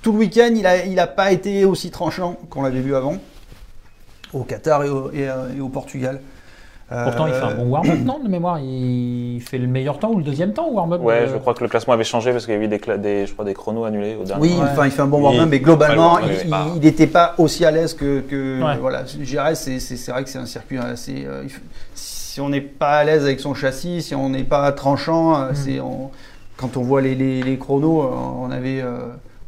tout le week-end, il a, il a pas été aussi tranchant qu'on l'avait vu avant, au Qatar et au, et, euh, et au Portugal. Pourtant, il fait un Euh, bon warm-up, non, de mémoire Il fait le meilleur temps ou le deuxième temps au warm-up Ouais, euh, je crois que le classement avait changé parce qu'il y a eu des, je crois, des chronos annulés au dernier. Oui, Ouais. enfin, il fait un bon warm-up, mais globalement, Ouais, ouais, il- n'était pas aussi à l'aise que, que Ouais. voilà. GRS, c'est- c'est c'est vrai que c'est un circuit assez. euh, si on n'est pas à l'aise avec son châssis, si on n'est pas tranchant, euh, c'est on- quand on voit les, les, les chronos, euh, on avait euh,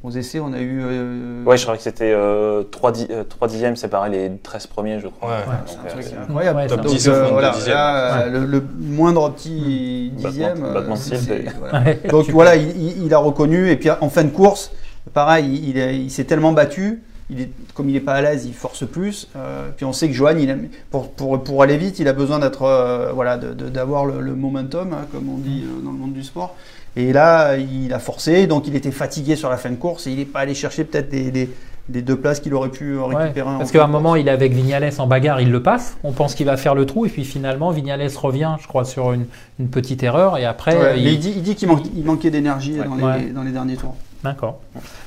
aux essais, on a eu. euh, Ouais, je crois que c'était euh, 3, di- euh, 3 dixièmes séparés les 13 premiers, je crois. Ouais. Donc, c'est euh, c'est- incroyable. Ouais, Top c'est un- 10 Donc, euh, voilà, là, Ouais. le, le moindre petit dixième. euh, battement c'est- c'est- c'est- <laughs> voilà. Ouais, Donc voilà, il, il- il a reconnu. Et puis en fin de course, pareil, il, il est- il s'est tellement battu. Il est, comme il n'est pas à l'aise, il force plus. Euh, puis on sait que Johan, il aime- pour, pour, pour aller vite, il a besoin d'être, euh, voilà, d'avoir le, le momentum, hein, comme on dit euh, dans le monde du sport. Et là, il a forcé, donc il était fatigué sur la fin de course et il n'est pas allé chercher peut-être des, des- des deux places qu'il aurait pu récupérer. parce qu'à un moment, il est avec Vignales en bagarre, il le passe. On pense qu'il va faire le trou, et puis finalement, Vignales revient, je crois, sur une, une petite erreur, et après, Ouais, euh, mais il- il dit, il qu'il il manquait d'énergie Ouais. dans les derniers tours. D'accord.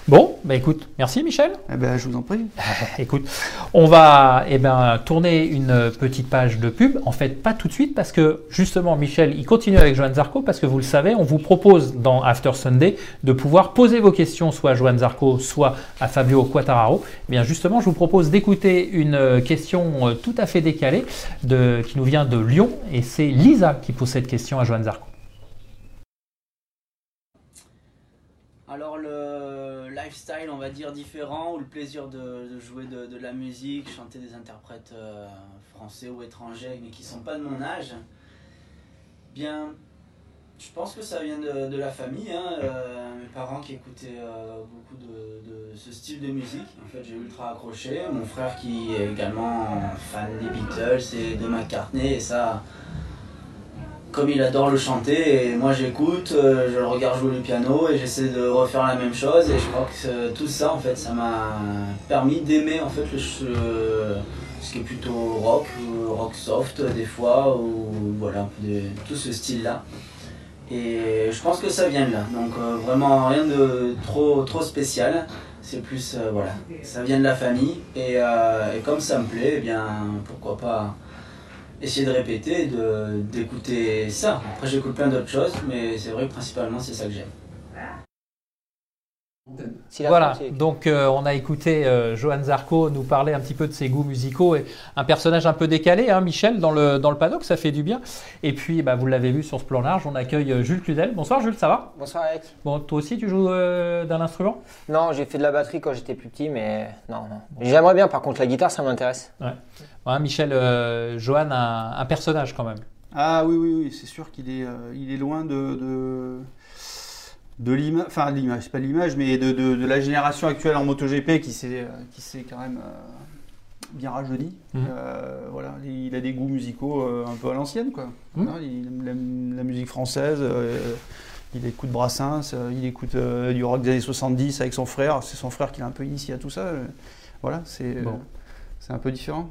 Bon, bah écoute, merci Michel. Eh ben, je vous en prie. <laughs> Écoute, on va eh ben, tourner une petite page de pub. En fait, pas tout de suite parce que justement, Michel, il continue avec Johan Zarco parce que vous le savez, on vous propose dans After Sunday de pouvoir poser vos questions soit à Johan Zarco, soit à Fabio Quattararo. Eh bien, justement, je vous propose d'écouter une euh, question euh, tout à fait décalée de, qui nous vient de Lyon et c'est Lisa qui pose cette question à Johan Zarco. Alors le lifestyle, on va dire différent, ou le plaisir de, jouer de, la musique, chanter des interprètes euh, français ou étrangers, mais qui sont pas de mon âge, bien, je pense que ça vient de, la famille. hein, euh, mes parents qui écoutaient euh, beaucoup de, de ce style de musique. En fait, j'ai ultra accroché. Mon frère qui est également fan des Beatles et de McCartney, et ça comme il adore le chanter et moi j'écoute, euh, je le regarde jouer le piano et j'essaie de refaire la même chose et je crois que ce- tout ça en fait ça m'a permis d'aimer en fait le, euh, ce qui est plutôt rock, rock soft des fois ou voilà de- tout ce style là. Et je pense que ça vient de là, donc euh, vraiment rien de trop, trop spécial, c'est plus euh, voilà, ça vient de la famille et, euh, et comme ça me plaît, eh bien pourquoi pas essayer de répéter, d'écouter ça. Après j'écoute plein d'autres choses, mais c'est vrai que principalement c'est ça que j'aime. Voilà, donc euh, on a écouté euh, Johan Zarco nous parler un petit peu de ses goûts musicaux et un personnage un peu décalé, hein, Michel, dans le, dans le paddock, ça fait du bien. Et puis, bah, vous l'avez vu sur ce plan large, on accueille euh, Jules Cluzel. Bonsoir Jules, ça va? Bonsoir Alex. Bon, toi aussi tu joues euh, d'un instrument? Non, j'ai fait de la batterie quand j'étais plus petit, mais non, non. J'aimerais bien, par contre, la guitare, ça m'intéresse. Ouais, Michel, euh, Johan a un, un personnage quand même. Ah oui, oui, oui, c'est sûr qu'il est, euh, il est loin de, de, de l'image, enfin de l'image, pas l'image, mais de, de, de la génération actuelle en MotoGP qui s'est, euh, qui s'est quand même euh, bien rajeuni. Mhm. Euh, voilà, il a des goûts musicaux euh, un peu à l'ancienne, quoi. Mhm. Voilà, il aime la, la musique française. il écoute Brassens, il écoute du rock des années 70 avec son frère. C'est son frère qui l'a un peu initié à tout ça. voilà, c'est, Bon. c'est un peu différent.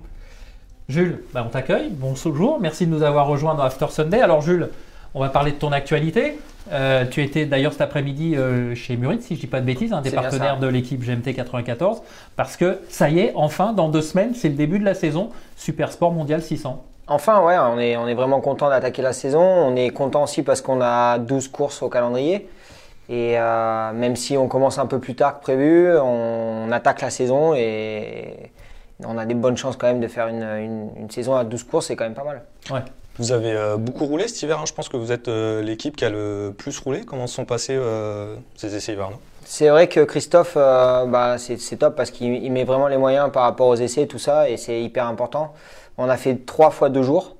Jules, bah, on t'accueille, bonjour, merci de nous avoir rejoints dans After Sunday. Alors Jules, on va parler de ton actualité. Euh, tu étais d'ailleurs cet après-midi euh, chez Murid, si je dis pas de bêtises, un des partenaires de l'équipe GMT 94, parce que ça y est, enfin, dans deux semaines, c'est le début de la saison Super Sport Mondial 600. Enfin, ouais, on est, on est vraiment content d'attaquer la saison. On est content aussi parce qu'on a 12 courses au calendrier. Et euh, même si on commence un peu plus tard que prévu, on, attaque la saison et on a des bonnes chances quand même de faire une, une- une saison à 12 courses, c'est quand même pas mal. Vous avez euh, beaucoup roulé cet hiver. hein. Je pense que vous êtes euh, l'équipe qui a le plus roulé. Comment se sont passés euh, ces essais hivernaux C'est vrai que Christophe, euh, bah, c'est c'est top parce qu'il il met vraiment les moyens par rapport aux essais et tout ça, et c'est hyper important. On a fait trois fois deux jours.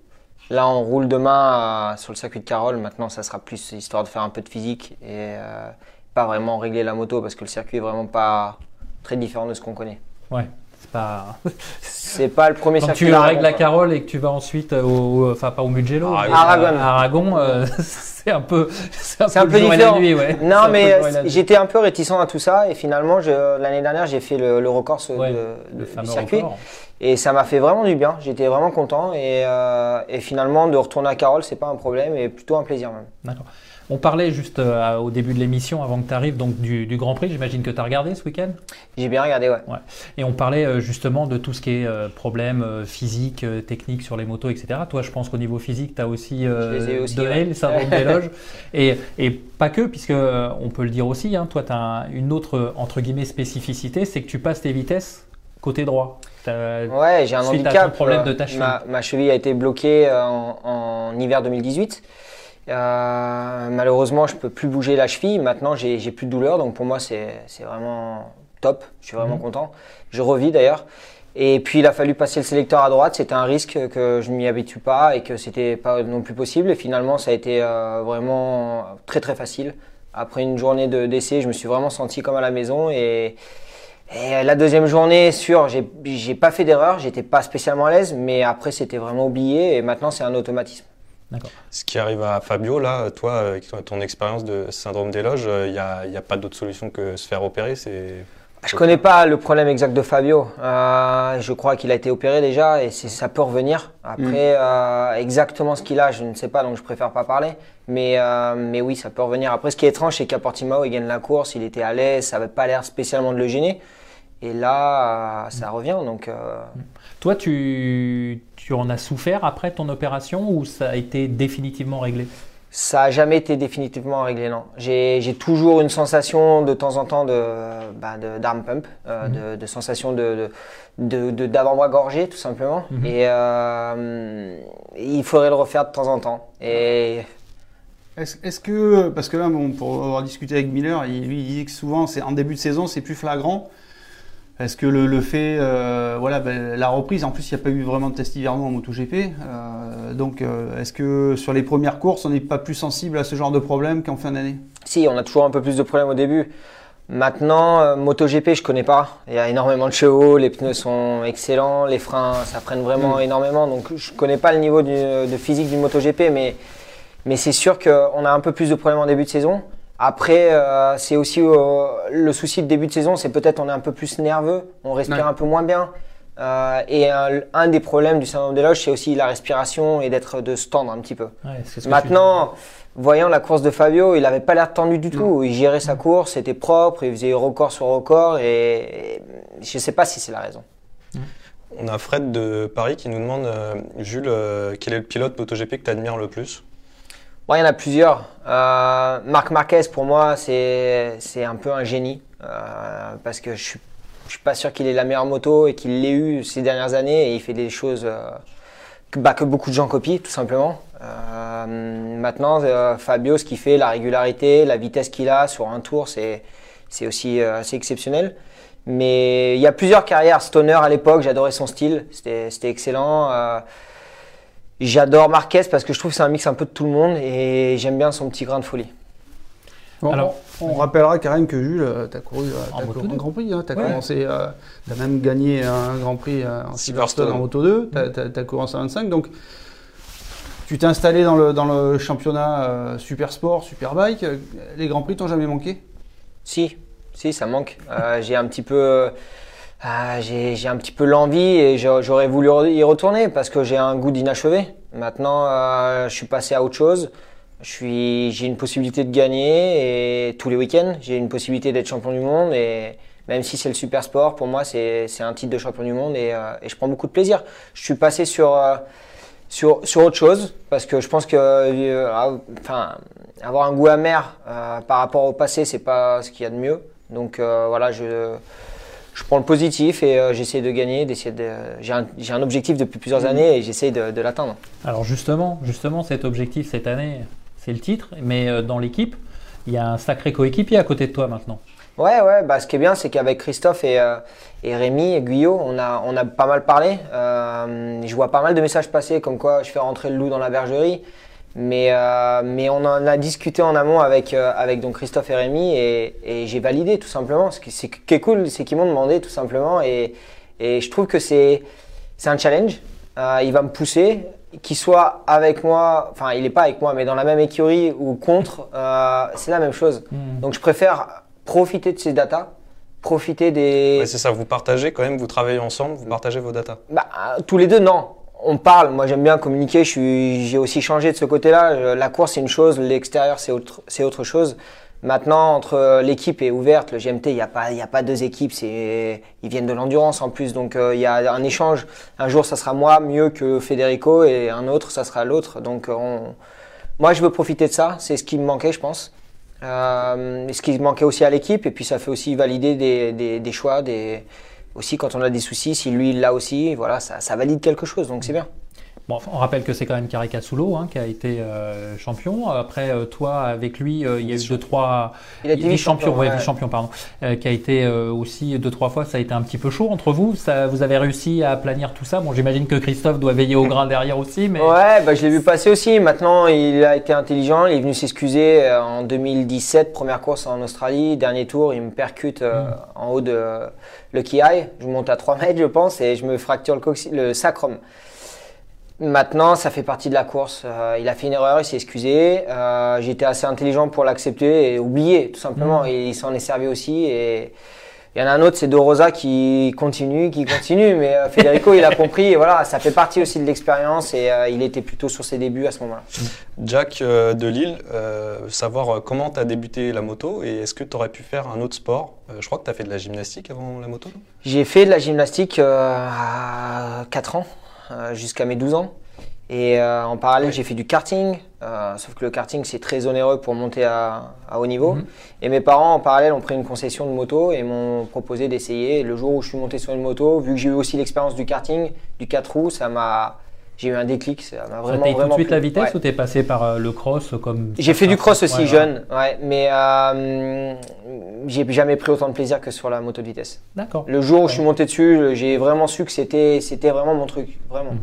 Là, on roule demain euh, sur le circuit de Carole. Maintenant, ça sera plus histoire de faire un peu de physique et euh, pas vraiment régler la moto parce que le circuit est vraiment pas très différent de ce qu'on connaît. Ouais, pas. C'est pas le premier Quand circuit. tu règles la. Carole et que tu vas ensuite au, au- enfin pas au Mugello, Aragon. Aragon. euh, <laughs> c'est un peu, c'est un un peu, différent. la nuit, ouais. Non, mais euh, j'étais un peu réticent à tout ça et finalement, l'année dernière, j'ai fait le, le record ce- Ouais, de- le de- fameux du circuit. record. Et ça m'a fait vraiment du bien. J'étais vraiment content. Et, euh, et finalement, de retourner à Carole, c'est pas un problème et plutôt un plaisir même. D'accord. On parlait juste euh, au début de l'émission, avant que tu arrives, donc du, du Grand Prix. J'imagine que tu as regardé ce week-end? J'ai bien regardé, ouais. Et on parlait euh, justement de tout ce qui est euh, problème euh, physique, technique sur les motos, etc. Toi, je pense qu'au niveau physique, tu as aussi, aussi, de ouais. Hale, syndrome d'éloge. <laughs> Et, et pas que, puisque on peut le dire aussi, hein, toi, tu as une autre, entre guillemets, spécificité, c'est que tu passes tes vitesses côté droit. Ouais, j'ai un handicap. problème de ta cheville. Ma, ma cheville a été bloquée en, en hiver 2018. Euh, malheureusement, je peux plus bouger la cheville. Maintenant, j'ai plus de douleur, donc pour moi, c'est vraiment top. Je suis vraiment Mhm. content. Je revis d'ailleurs. Et puis, il a fallu passer le sélecteur à droite. C'était un risque que je ne m'y habitue pas et que c'était pas non plus possible. Et finalement, ça a été euh, vraiment très très facile. Après une journée de d'essai, je me suis vraiment senti comme à la maison et et la deuxième journée, sûr, j'ai pas fait d'erreur, j'étais pas spécialement à l'aise, mais après c'était vraiment oublié et maintenant c'est un automatisme. Ce qui arrive à Fabio, là, toi, avec ton- ton expérience de syndrome d'éloge, il n'y a, y a pas d'autre solution que se faire opérer. C'est Je connais pas le problème exact de Fabio. Euh, je crois qu'il a été opéré déjà et c'est- ça peut revenir. Après, euh, exactement ce qu'il a, je ne sais pas, donc je préfère pas parler. Mais, euh, mais oui, ça peut revenir. Après, ce qui est étrange, c'est qu'à Portimao, il gagne la course, il était à l'aise, ça avait pas l'air spécialement de le gêner. Et là, euh, ça revient. Donc, euh, Toi, tu, tu en as souffert après ton opération ou ça a été définitivement réglé? Ça a jamais été définitivement réglé, non. J'ai j'ai toujours une sensation de temps en temps de bah, de- d'arm pump, euh, de, de sensation de de- de- d'avant-bras gorgé, tout simplement. Mhm. Et euh, il faudrait le refaire de temps en temps. Et Est-ce que, parce que là, bon, pour avoir discuté avec Miller, il, lui, il dit que souvent, c'est en début de saison, c'est plus flagrant. Est-ce que le, le fait, euh, voilà, ben, la reprise, en plus, il n'y a pas eu vraiment de test hivernaux en MotoGP. Euh, donc, euh, est-ce que sur les premières courses, on n'est pas plus sensible à ce genre de problème qu'en fin d'année? Si, on a toujours un peu plus de problèmes au début. Maintenant, MotoGP, je connais pas. Il y a énormément de chevaux, les pneus sont excellents, les freins, ça freine vraiment énormément. Donc, je connais pas le niveau du- de physique du MotoGP, mais, mais c'est sûr qu'on a un peu plus de problèmes en début de saison. Après, euh, c'est aussi euh, le souci de début de saison, c'est peut-être on est un peu plus nerveux, on respire Ouais. un peu moins bien. Euh, et un, un des problèmes du syndrome des loges, c'est aussi la respiration et d'être de se tendre un petit peu. Ouais, ce Maintenant, voyant la course de Fabio, il n'avait pas l'air tendu du tout. Il gérait sa course, c'était propre, il faisait record sur record et, et je ne sais pas si c'est la raison. On a Fred de Paris qui nous demande, euh, Jules, euh, quel est le pilote MotoGP que tu admires le plus? Bon, il y en a plusieurs. Euh, Marc Marquez, pour moi, c'est un peu un génie euh, parce que je suis, je suis pas sûr qu'il ait la meilleure moto et qu'il l'ait eu ces dernières années et il fait des choses euh, que, bah, que beaucoup de gens copient, tout simplement. Euh, maintenant, euh, Fabio, ce qu'il fait, la régularité, la vitesse qu'il a sur un tour, c'est aussi assez exceptionnel. Mais il y a plusieurs carrières. Stoner à l'époque, j'adorais son style, c'était excellent. Euh, J'adore Marquez parce que je trouve que c'est un mix un peu de tout le monde et j'aime bien son petit grain de folie. Bon, Alors- on rappellera même que Jules, tu as couru, euh, un 2. Grand Prix. Tu as Ouais. commencé, tu as même gagné un Grand Prix euh, en Silverstone. En Moto 2. Tu as, couru en 125. Donc, tu t'es installé dans le, dans le championnat euh, Super Sport, Superbike. Euh, Les Grands Prix t'ont jamais manqué? Si, si, ça manque. Euh, j'ai un petit peu, ah, j'ai un petit peu l'envie et j'a- j'aurais voulu y retourner parce que j'ai un goût d'inachevé. Maintenant, euh, je suis passé à autre chose. J'ai une possibilité de gagner et tous les week-ends, j'ai une possibilité d'être champion du monde et même si c'est le super sport, pour moi, c'est un titre de champion du monde et, euh, et je prends beaucoup de plaisir. Je suis passé sur euh, sur, sur autre chose parce que je pense que enfin avoir un goût amer par rapport au passé c'est pas ce qu'il y a de mieux donc voilà je je prends le positif et euh, j'essaie de gagner d'essayer de j'ai un, objectif depuis plusieurs années et j'essaie de, de l'atteindre Alors justement, justement, cet objectif cette année, c'est le titre, mais euh, dans l'équipe, il y a un sacré coéquipier à côté de toi maintenant. Ouais, ouais, bah, ce qui est bien, c'est qu'avec Christophe et, euh, et Rémi et Guyot, on a, on a pas mal parlé. Euh, je vois pas mal de messages passer comme quoi je fais rentrer le loup dans la bergerie. Mais, euh, mais on en a discuté en amont avec, euh, avec donc Christophe et Rémi et, et j'ai validé tout simplement. Ce qui, est cool, c'est qu'ils m'ont demandé tout simplement et, et je trouve que c'est, c'est un challenge. Euh, il va me pousser, qu'il soit avec moi, enfin il n'est pas avec moi, mais dans la même écurie ou contre, euh, c'est la même chose. Donc je préfère profiter de ces datas, profiter des... Ouais, C'est ça, vous partagez quand même, vous travaillez ensemble, vous partagez vos datas. Bah, tous les deux, non. On parle, moi j'aime bien communiquer, je suis, j'ai aussi changé de ce côté-là. Euh, La course c'est une chose, l'extérieur c'est autre, c'est autre chose. Maintenant, entre l'équipe est ouverte, le GMT, il n'y a pas, il y a pas deux équipes, c'est, ils viennent de l'endurance en plus, donc euh, il y a un échange. Un jour, ça sera moi mieux que Federico, et un autre, ça sera l'autre. Donc, euh, on... moi, je veux profiter de ça. C'est ce qui me manquait, je pense. Euh, ce qui manquait aussi à l'équipe, et puis ça fait aussi valider des, des, des choix, des aussi quand on a des soucis, si lui il l'a aussi, voilà, ça, ça valide quelque chose, donc c'est bien. Bon, on rappelle que c'est quand même Caricasulo hein, qui a été euh, champion. Après, euh, toi, avec lui, euh, il y a eu deux, trois. Il a été vice-champion, ouais, ouais. pardon. euh, qui a été euh, aussi deux, trois fois. Ça a été un petit peu chaud entre vous. Ça, vous avez réussi à planir tout ça. Bon, j'imagine que Christophe doit veiller au <laughs> grain derrière aussi, mais. Ouais, bah, je l'ai vu passer aussi. Maintenant, il a été intelligent. Il est venu s'excuser euh, en 2017, première course en Australie. Dernier tour, il me percute euh, Mm. en haut de Lucky High. Je monte à 3 mètres, je pense, et je me fracture le, le sacrum. Maintenant, ça fait partie de la course. Euh, il a fait une erreur, il s'est excusé. Euh, J'étais assez intelligent pour l'accepter et oublier, tout simplement. Mm. Et il s'en est servi aussi. Et il y en a un autre, c'est De Rosa qui continue, qui continue. Mais euh, Federico, il a compris. Et voilà, ça fait partie aussi de l'expérience. Et il était plutôt sur ses débuts à ce moment-là. Jack euh, de Lille, savoir comment tu as débuté la moto et est-ce que tu aurais pu faire un autre sport? Je crois que tu as fait de la gymnastique avant la moto. J'ai fait de la gymnastique à 4 ans, jusqu'à mes 12 ans. Et euh, en parallèle, j'ai fait du karting. euh, sauf que le karting, c'est très onéreux pour monter à, à haut niveau. Mhm. Et mes parents, en parallèle, ont pris une concession de moto et m'ont proposé d'essayer. Le jour où je suis monté sur une moto, vu que j'ai eu aussi l'expérience du karting, du 4 roues, ça m'a. J'ai eu un déclic. Ça m'a Ça vraiment, t'a eu tout de vraiment suite plu. la vitesse Ouais. ou t'es passé par euh, le cross comme J'ai fait du cross aussi Ouais, jeune, ouais, mais euh, j'ai jamais pris autant de plaisir que sur la moto de vitesse. D'accord. Le jour où je suis monté dessus, j'ai vraiment su que c'était c'était vraiment mon truc, vraiment. Mm.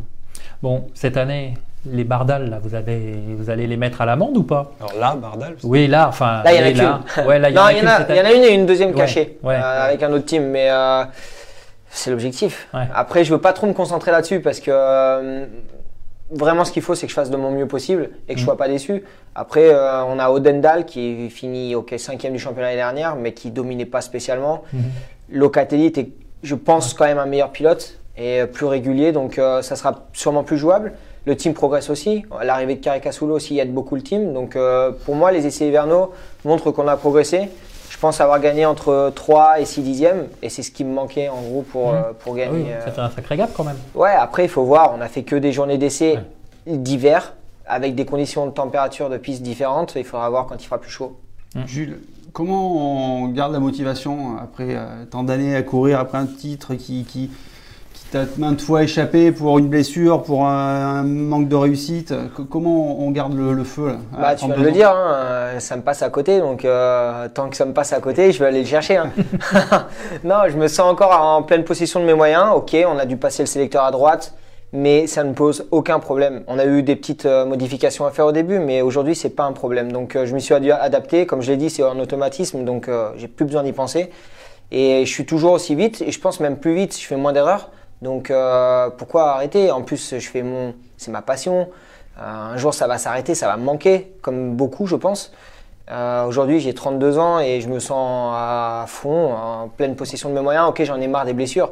Bon, cette année, les bardales, là, vous, avez, vous allez les mettre à l'amende ou pas? Alors là, Bardal, Oui, là, enfin. Là, il y en a oui, qu'une. Ouais, là, il y non, en a il y, en a, cette il y en année. a une et une deuxième Ouais, cachée ouais. euh, avec un autre team, mais euh, c'est l'objectif. Ouais. Après, je veux pas trop me concentrer là-dessus parce que euh, vraiment, ce qu'il faut, c'est que je fasse de mon mieux possible et que je Mm. sois pas déçu. Après, euh, on a Odendal qui finit ok cinquième du championnat l'année dernière, mais qui dominait pas spécialement. Mhm. Locatelli était, je pense, quand même un meilleur pilote et euh, plus régulier, donc euh, ça sera sûrement plus jouable. Le team progresse aussi. L'arrivée de Caricasulo aussi aide beaucoup le team. Donc pour moi, les essais hivernaux montrent qu'on a progressé. Je pense avoir gagné entre 3 et 6 dixièmes et c'est ce qui me manquait en gros pour, Mhm. euh, pour Ah gagner. oui, euh, ça fait un sacré gap quand même. Ouais, après, il faut voir. On a fait que des journées d'essai d'hiver avec des conditions de température de piste différentes. Il faudra voir quand il fera plus chaud. Jules, comment on garde la motivation après euh, tant d'années à courir, après un titre qui, qui, qui t'a maintes fois échappé pour une blessure, pour un, un manque de réussite Co- Comment on garde le, le feu là, Bah, tu viens de 32 le dire, hein, euh, ça me passe à côté, donc euh, tant que ça me passe à côté, je vais aller le chercher. hein. <laughs> non, je me sens encore en pleine possession de mes moyens. Ok, on a dû passer le sélecteur à droite, mais ça ne pose aucun problème. On a eu des petites euh, modifications à faire au début, mais aujourd'hui, c'est pas un problème. Donc, je m'y suis adapté. Comme je l'ai dit, c'est un automatisme, donc euh, j'ai plus besoin d'y penser. Et je suis toujours aussi vite, et je pense même plus vite, je fais moins d'erreurs. Donc, euh, pourquoi arrêter? En plus, je fais mon, c'est ma passion. Euh, un jour, ça va s'arrêter, ça va me manquer, comme beaucoup, je pense. Euh, Aujourd'hui, j'ai 32 ans et je me sens à fond, en pleine possession de mes moyens. Ok, j'en ai marre des blessures,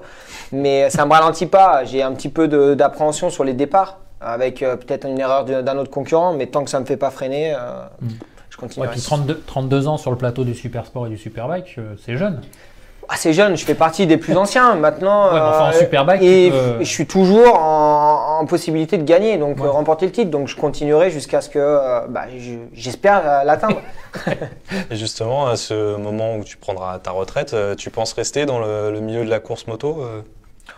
mais ça me ralentit pas. J'ai un petit peu d'appréhension sur les départs, avec peut-être une erreur d'un autre concurrent, mais tant que ça me fait pas freiner, euh, je continue. Mm. Ouais, puis 32, 32 ans sur le plateau du Super Sport et du Superbike, c'est jeune. Assez jeune, je fais partie des plus anciens. Maintenant, Ouais, mais enfin, en euh, Superbike, et peux- je suis toujours en, en possibilité de gagner, donc Ouais. euh, remporter le titre. Donc je continuerai jusqu'à ce que, euh, bah, je- j'espère l'atteindre. <laughs> Et justement, à ce moment où tu prendras ta retraite, tu penses rester dans le, le milieu de la course moto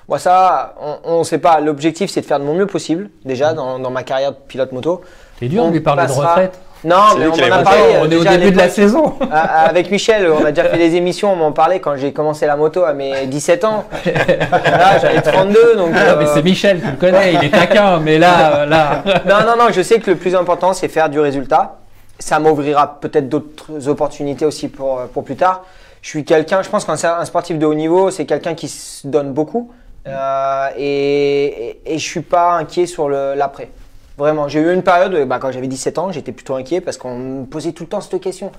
Moi, ça, on ne sait pas. L'objectif, c'est de faire de mon mieux possible, déjà, dans, dans ma carrière de pilote moto. T'es dur On de lui parler de retraite. Non, mais on l'a a parlé. on euh, est au début de la saison. Avec Michel, on a déjà fait des émissions, on m'en parlait quand j'ai commencé la moto à mes 17 ans. <laughs> Là, j'avais 32, donc. Ah, mais euh, c'est Michel, tu le connais, il est taquin, mais là, euh, <laughs> là. non, non, non, je sais que le plus important, c'est faire du résultat. Ça m'ouvrira peut-être d'autres opportunités aussi pour, pour plus tard. Je suis quelqu'un, je pense qu'un un sportif de haut niveau, c'est quelqu'un qui se donne beaucoup. Euh, et, et, et je suis pas inquiet sur l'après. Vraiment, j'ai eu une période, bah, quand j'avais 17 ans, j'étais plutôt inquiet parce qu'on me posait tout le temps cette question.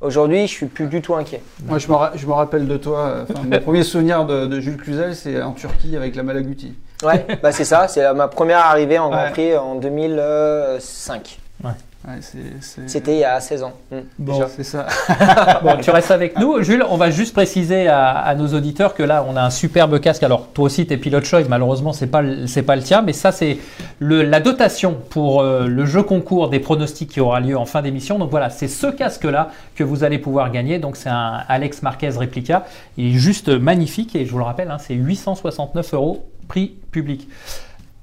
Aujourd'hui, je suis plus du tout inquiet. Moi, je me, ra- je me rappelle de toi. euh, mon premier souvenir de, de Jules Cluzel, c'est en Turquie avec la Malaguti. Ouais, bah c'est ça, c'est ma première arrivée en <laughs> Grand Ouais. Prix en 2005. Ouais, C'était il y a 16 ans. Mm. Bon, c'est ça. <laughs> Bon, tu restes avec nous. Jules, on va juste préciser à, à nos auditeurs que là, on a un superbe casque. Alors, toi aussi, tu es pilote choix. Malheureusement, c'est pas, pas le tien. Mais ça, c'est la dotation pour euh, le jeu concours des pronostics qui aura lieu en fin d'émission. Donc voilà, c'est ce casque-là que vous allez pouvoir gagner. Donc, c'est un Alex Marquez Replica. Il est juste magnifique. Et je vous le rappelle, hein, c'est 869 euros prix public.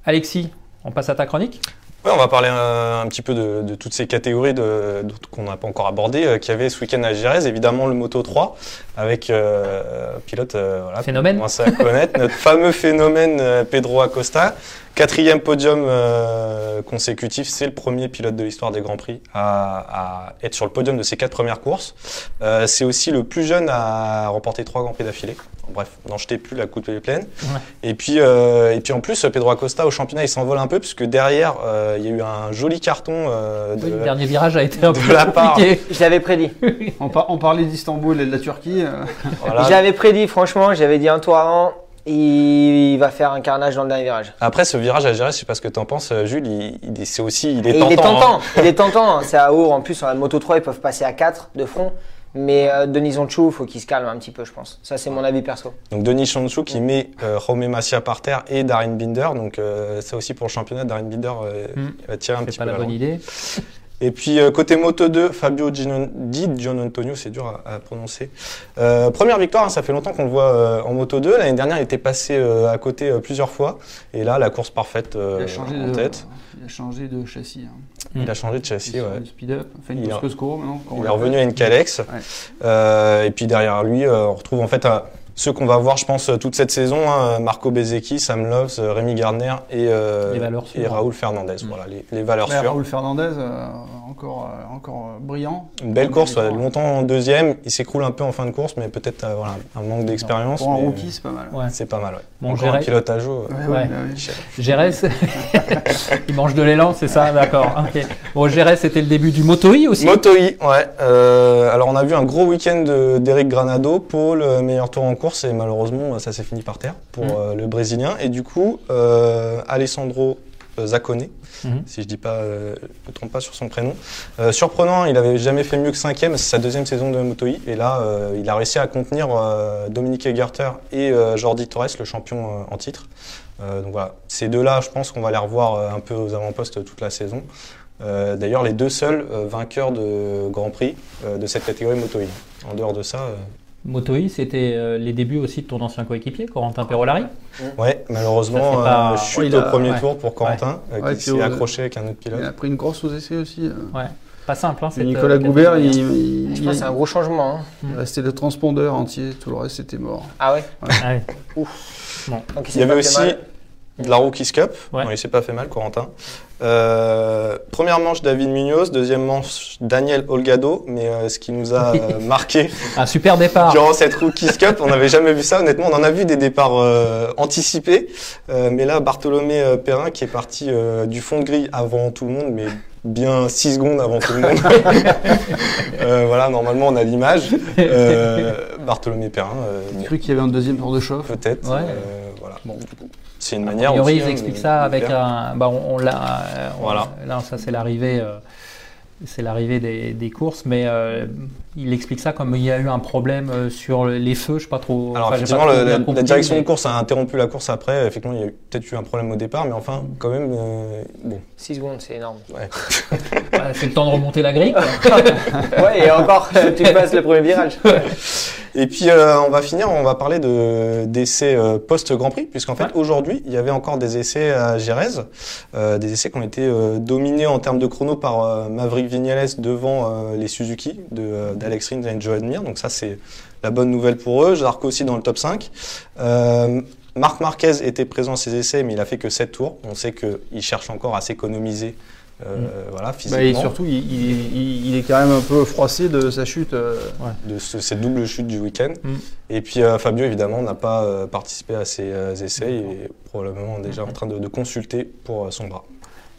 Alexis, on passe à ta chronique Ouais, on va parler euh, un petit peu de, de toutes ces catégories de, qu'on n'a pas encore abordées, euh, qu'il y avait ce week-end à Gérèse. Évidemment, le Moto 3, avec euh, pilote, euh, voilà, Phénomène. on commence à connaître, <laughs> notre fameux phénomène euh, Pedro Acosta. Quatrième podium euh, consécutif, c'est le premier pilote de l'histoire des Grands Prix à, à être sur le podium de ses quatre premières courses. Euh, c'est aussi le plus jeune à remporter trois Grands Prix d'affilée. Bref, n'en jetez plus, la coupe est pleine. Ouais. Et puis, euh, et puis en plus, Pedro Acosta au championnat, il s'envole un peu puisque derrière, euh, il y a eu un joli carton euh, de, Oui, Le dernier virage a été un de peu la part. compliqué. Je l'avais prédit. <laughs> On, par- on parlait d'Istanbul et de la Turquie. euh, voilà. Je l'avais prédit, franchement, j'avais dit un tour avant. Il va faire un carnage dans le dernier virage. Après, ce virage à gérer, je sais pas ce que t'en penses, euh, Jules. Il, il- c'est aussi, il est Et tentant. il est hein. tentant, il est tentant. <laughs> C'est à Our, en plus, sur la Moto 3, ils peuvent passer à 4 de front. Mais euh, Denis Onchou, faut qu'il se calme un petit peu, je pense. Ça, c'est mon avis perso. Donc Denis Chanchou qui met euh, Jaume Macia par terre et Darin Binder. Donc euh, ça aussi pour le championnat, Darin Binder il va tirer un C'est petit pas peu la la bonne idée. <laughs> Et puis euh, côté moto 2, Fabio Di Gian Antonio, c'est dur à, à prononcer. Euh, première victoire, hein, ça fait longtemps qu'on le voit euh, en moto 2. L'année dernière, il était passé euh, à côté plusieurs fois. Et là, la course parfaite il, a changé en de, tête. il a changé de châssis. hein. Il a changé de châssis. Il Ouais. le speed-up. Enfin, Il course a- maintenant. Il est revenu à une Calex. Et puis derrière lui, on retrouve en fait euh, ceux qu'on va voir, je pense, euh, toute cette saison hein, Marco Bezzecchi, Sam Loves, euh, Rémi Gardner et, euh, et Raoul Fernandez. Mm. Voilà, les, les valeurs Ouais, sûres. Raoul Fernandez, euh, encore, euh, encore euh, brillant. Une belle course, ouais, longtemps en deuxième. Il s'écroule un peu en fin de course, mais peut-être euh, voilà, un manque d'expérience. Pour un rookie, c'est pas mal. Ouais. C'est pas mal. Ouais. Bon, Encore un ouais, bah oui. Gérès, il mange de l'élan, c'est ça D'accord. ok. Bon, Gérès, c'était le début du Moto-i aussi. Moto I, ouais. Euh, alors on a vu un gros week-end de- d'Eric Granado, Paul, meilleur tour en course, et malheureusement ça s'est fini par terre pour Mm. euh, le Brésilien. Et du coup, euh, Alessandro Zaccone, Mhm. si je dis pas, euh, me trompe pas sur son prénom. Euh, surprenant, il avait jamais fait mieux que cinquième, c'est sa deuxième saison de Moto I, et là euh, il a réussi à contenir euh, Dominique Egerter et euh, Jordi Torres, le champion euh, en titre. Euh, donc voilà, ces deux-là, je pense qu'on va les revoir euh, un peu aux avant-postes toute la saison. Euh, D'ailleurs, les deux seuls euh, vainqueurs de Grand Prix euh, de cette catégorie Moto I. En dehors de ça, euh, Moto-i, c'était euh, les débuts aussi de ton ancien coéquipier, Corentin Perolari. ouais, malheureusement, pas- euh, Ouais, il au premier ouais. tour pour Corentin, euh, Ouais, qui s'est au- accroché avec un autre pilote. Il a pris une grosse aux essais aussi. euh. Ouais. Pas simple, hein, Nicolas euh, Goubert, il, hein. il- c'est un gros changement. hein. il restait le transpondeur entier, tout le reste c'était mort. Ah ouais Ah ouais. Donc, Il s'est y avait pas aussi mal. De la Rookies Cup. Ouais. Il s'est pas fait mal, Corentin. Euh, première manche, David Munoz. Deuxième manche, Daniel Olgado. Mais euh, ce qui nous a euh, <laughs> marqué Un super départ. durant cette Rookies Cup, on n'avait jamais vu ça. Honnêtement, on en a vu des départs euh, anticipés. Euh, mais là, Bartholomé euh, Perrin qui est parti euh, du fond de grille avant tout le monde, mais bien 6 secondes avant tout le monde. <laughs> Euh, voilà, normalement, on a l'image. Euh, Bartholomé Perrin, euh, J'ai cru qu'il y avait un deuxième tour de chauffe. peut-être. Ouais. euh, voilà. Bon. C'est une A manière. priori, aussi, ils expliquent de- ça avec un. Bah, on, on l'a. euh, Voilà. Là, ça, c'est l'arrivée. euh, c'est l'arrivée des, des courses, mais euh, il explique ça comme il y a eu un problème euh, sur les feux, je sais pas trop. Alors enfin, effectivement, pas trop le- bien la, compris, la direction mais- de course a interrompu la course après. Effectivement, il y a eu- peut-être eu un problème au départ, mais enfin, quand même, euh, bon. 6 secondes, c'est énorme. Ouais, <laughs> c'est le temps de remonter la grille. <laughs> ouais, et encore, tu passes le premier virage. <laughs> Et puis, euh, on va finir, on va parler de d'essais euh, post-Grand Prix, puisqu'en fait, Ouais. aujourd'hui, il y avait encore des essais à Gérèse, euh, des essais qui ont été euh, dominés en termes de chrono par euh, Maverick Vignales devant euh, les Suzuki de, d'Alex Rins et Joe Admire. Donc ça, c'est la bonne nouvelle pour eux. Zarco aussi dans le top 5. Euh, Marc Marquez était présent à ces essais, mais il a fait que 7 tours. On sait qu'il cherche encore à s'économiser euh, voilà, physiquement. Bah, et surtout, il, il- il- il est quand même un peu froissé de sa chute. euh, de ce- cette double chute du week-end. Mm. Et puis euh, Fabio, évidemment, n'a pas participé à ces euh, essais et est probablement déjà en train de, de consulter pour son bras.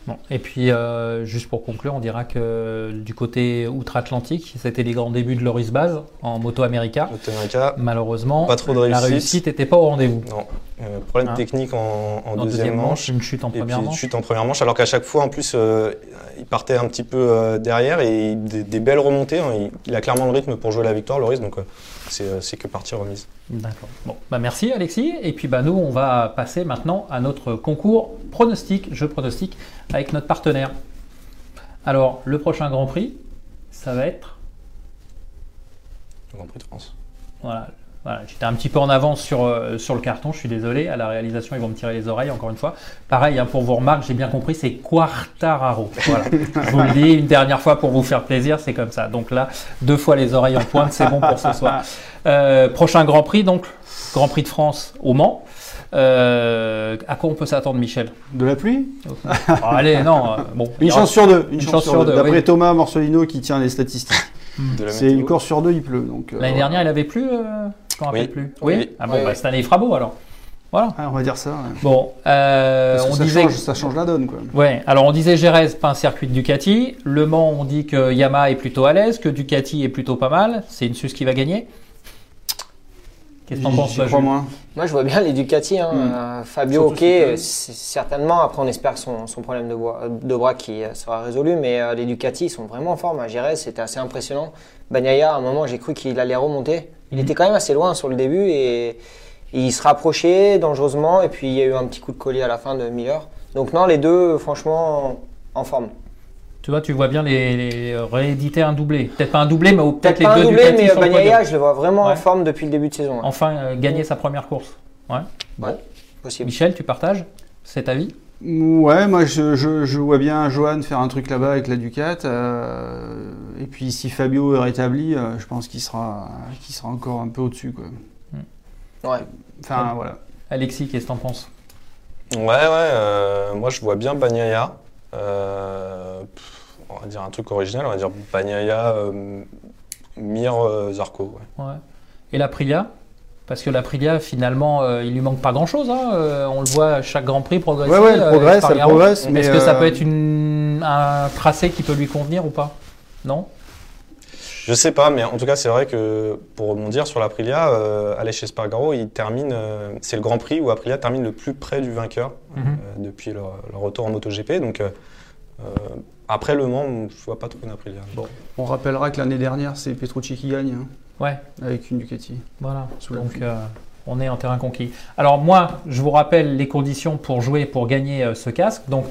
Bon. Et puis, euh, juste pour conclure, on dira que du côté outre-Atlantique, c'était les grands débuts de Loris Baz en Moto America. Moto America, Malheureusement, Pas trop de la réussite. réussite n'était pas au rendez-vous. non. Euh, problème Hein. technique en, deuxième manche. une chute en Et puis première une manche. chute en première manche, alors qu'à chaque fois, en plus, euh, il partait un petit peu euh, derrière et des, des belles remontées. hein. Il, il a clairement le rythme pour jouer la victoire, Loris, donc c'est c'est que partie remise. D'accord. Bon, bah merci Alexis. Et puis bah nous, on va passer maintenant à notre concours pronostic, jeu pronostic avec notre partenaire. Alors, le prochain Grand Prix, ça va être Le Grand Prix de France. Voilà. Voilà, J'étais un petit peu en avance sur, euh, sur le carton, je suis désolé. À la réalisation, ils vont me tirer les oreilles encore une fois. Pareil, hein, pour vos remarques, j'ai bien compris, c'est Quartararo. Voilà. je vous le dis une dernière fois pour vous faire plaisir, c'est comme ça. Donc là, deux fois les oreilles en pointe, c'est bon pour ce soir. <laughs> Euh, prochain Grand Prix, donc Grand Prix de France au Mans. Euh, à quoi on peut s'attendre, Michel? De la pluie? Oh, Allez, non. euh, bon, Une chance sur deux. Une, une chance, chance sur deux. deux, D'après oui. Thomas Morcelino qui tient les statistiques. C'est une course sur deux, il pleut. Donc, euh, L'année dernière, il avait plu euh, Je m'en rappelle Oui. plus. Oui. Oui. Ah bon, Oui, bah, cette année, il fera beau alors. Voilà. ouais, on va dire ça. ouais. Bon, euh, Parce que on ça, disait. change, ça change la donne. Quoi. Ouais, alors on disait Jerez, pas un circuit de Ducati. Le Mans, on dit que Yamaha est plutôt à l'aise, que Ducati est plutôt pas mal. C'est une Suisse qui va gagner. Qu'est-ce que t'en penses, crois. Moi, je vois bien les Ducati. Hein. Mm. Euh, Fabio, Surtout ok, certainement. Après, on espère que son, son problème de, bois- de bras qui euh, sera résolu. Mais euh, les Ducati, ils sont vraiment en forme. À Jerez, c'était assez impressionnant. Bagnaia, à un moment, j'ai cru qu'il allait remonter. Il était quand même assez loin sur le début et il se rapprochait dangereusement. Et puis, il y a eu un petit coup de collier à la fin de Miller. Donc, non, les deux, franchement, en forme. Tu vois, tu vois bien les, les rééditer un doublé. Peut-être pas un doublé, mais peut-être les pas un deux doublé, Ducati mais le Bagnaia, je le vois vraiment Ouais. en forme depuis le début de saison. Enfin, euh, gagner sa première course. Possible. Michel, tu partages cet avis? Ouais, moi je, je, je vois bien Johan faire un truc là-bas avec la Ducat. euh, et puis si Fabio est rétabli, euh, je pense qu'il sera, qu'il sera encore un peu au-dessus. Quoi. Ouais. Enfin Ouais. voilà. Alexis, qu'est-ce que t'en penses? Ouais, ouais, euh, moi je vois bien Bagnaia. Euh, on va dire un truc original, on va dire Bagnaia, euh, Mir, euh, Zarco. ouais. Ouais. Et l'Aprilia Parce que l'Aprilia, finalement, euh, il lui manque pas grand-chose. hein. Euh, on le voit à chaque Grand Prix progresser. Ouais, elle euh, progresse, elle progresse. Mais Est-ce que ça peut être une, un tracé qui peut lui convenir ou pas? Non? Je sais pas, mais en tout cas, c'est vrai que pour rebondir sur l'Aprilia, euh, aller chez Spargaro, il termine. euh, c'est le Grand Prix où Aprilia termine le plus près du vainqueur Mhm. euh, depuis leur, leur retour en MotoGP. Donc après Le Mans, je vois pas trop une Aprilia. On rappellera que l'année dernière, c'est Petrucci qui gagne hein, Ouais, avec une Ducati. voilà. Donc, euh, on est en terrain conquis. Alors, moi, je vous rappelle les conditions pour jouer, pour gagner euh, ce casque. Donc,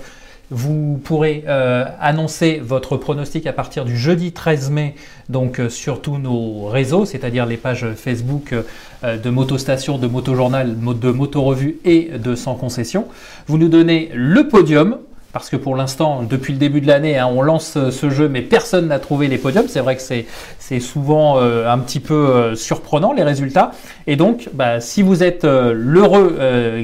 vous pourrez euh, annoncer votre pronostic à partir du jeudi 13 mai, donc sur tous nos réseaux, c'est-à-dire les pages Facebook de Motostation, de Motojournal, mo- de Motorevue et de Sans Concession. Vous nous donnez le podium. Parce que pour l'instant, depuis le début de l'année, hein, on lance euh, ce jeu, mais personne n'a trouvé les podiums. C'est vrai que c'est souvent euh, un petit peu euh, surprenant les résultats. Et donc, bah, si vous êtes l'heureux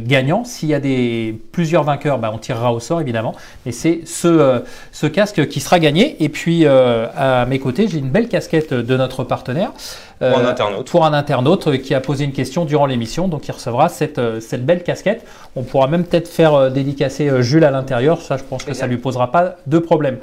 gagnant, s'il y a des plusieurs vainqueurs, bah, on tirera au sort évidemment. Et c'est ce, ce casque qui sera gagné. Et puis à mes côtés, j'ai une belle casquette de notre partenaire. Pour un Euh, internaute. Pour un internaute euh, qui a posé une question durant l'émission, donc il recevra cette, euh, cette belle casquette. On pourra même peut-être faire dédicacer Jules à l'intérieur. Ça, je pense que ça lui posera pas de problème.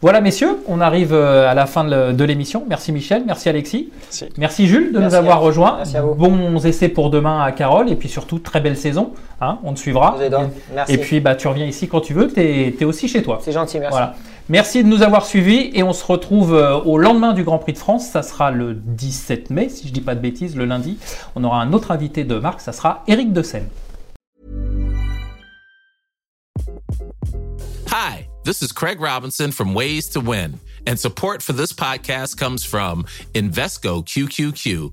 Voilà, messieurs, on arrive à la fin de l'émission. Merci Michel, merci Alexis. Merci. Merci Jules de nous avoir rejoints. Merci à vous. Bons essais pour demain à Carole et puis surtout très belle saison. Hein, on te suivra. Vous aidez. Merci. Et puis bah, tu reviens ici quand tu veux. Tu es, aussi chez toi. C'est gentil, merci. Voilà. Merci de nous avoir suivis et on se retrouve euh, au lendemain du Grand Prix de France. Ça sera le 17 mai, si je dis pas de bêtises, le lundi. On aura un autre invité de marque, ça sera Eric De Seine. Hi, this is Craig Robinson from Ways to Win, and support for this podcast comes from Invesco QQQ,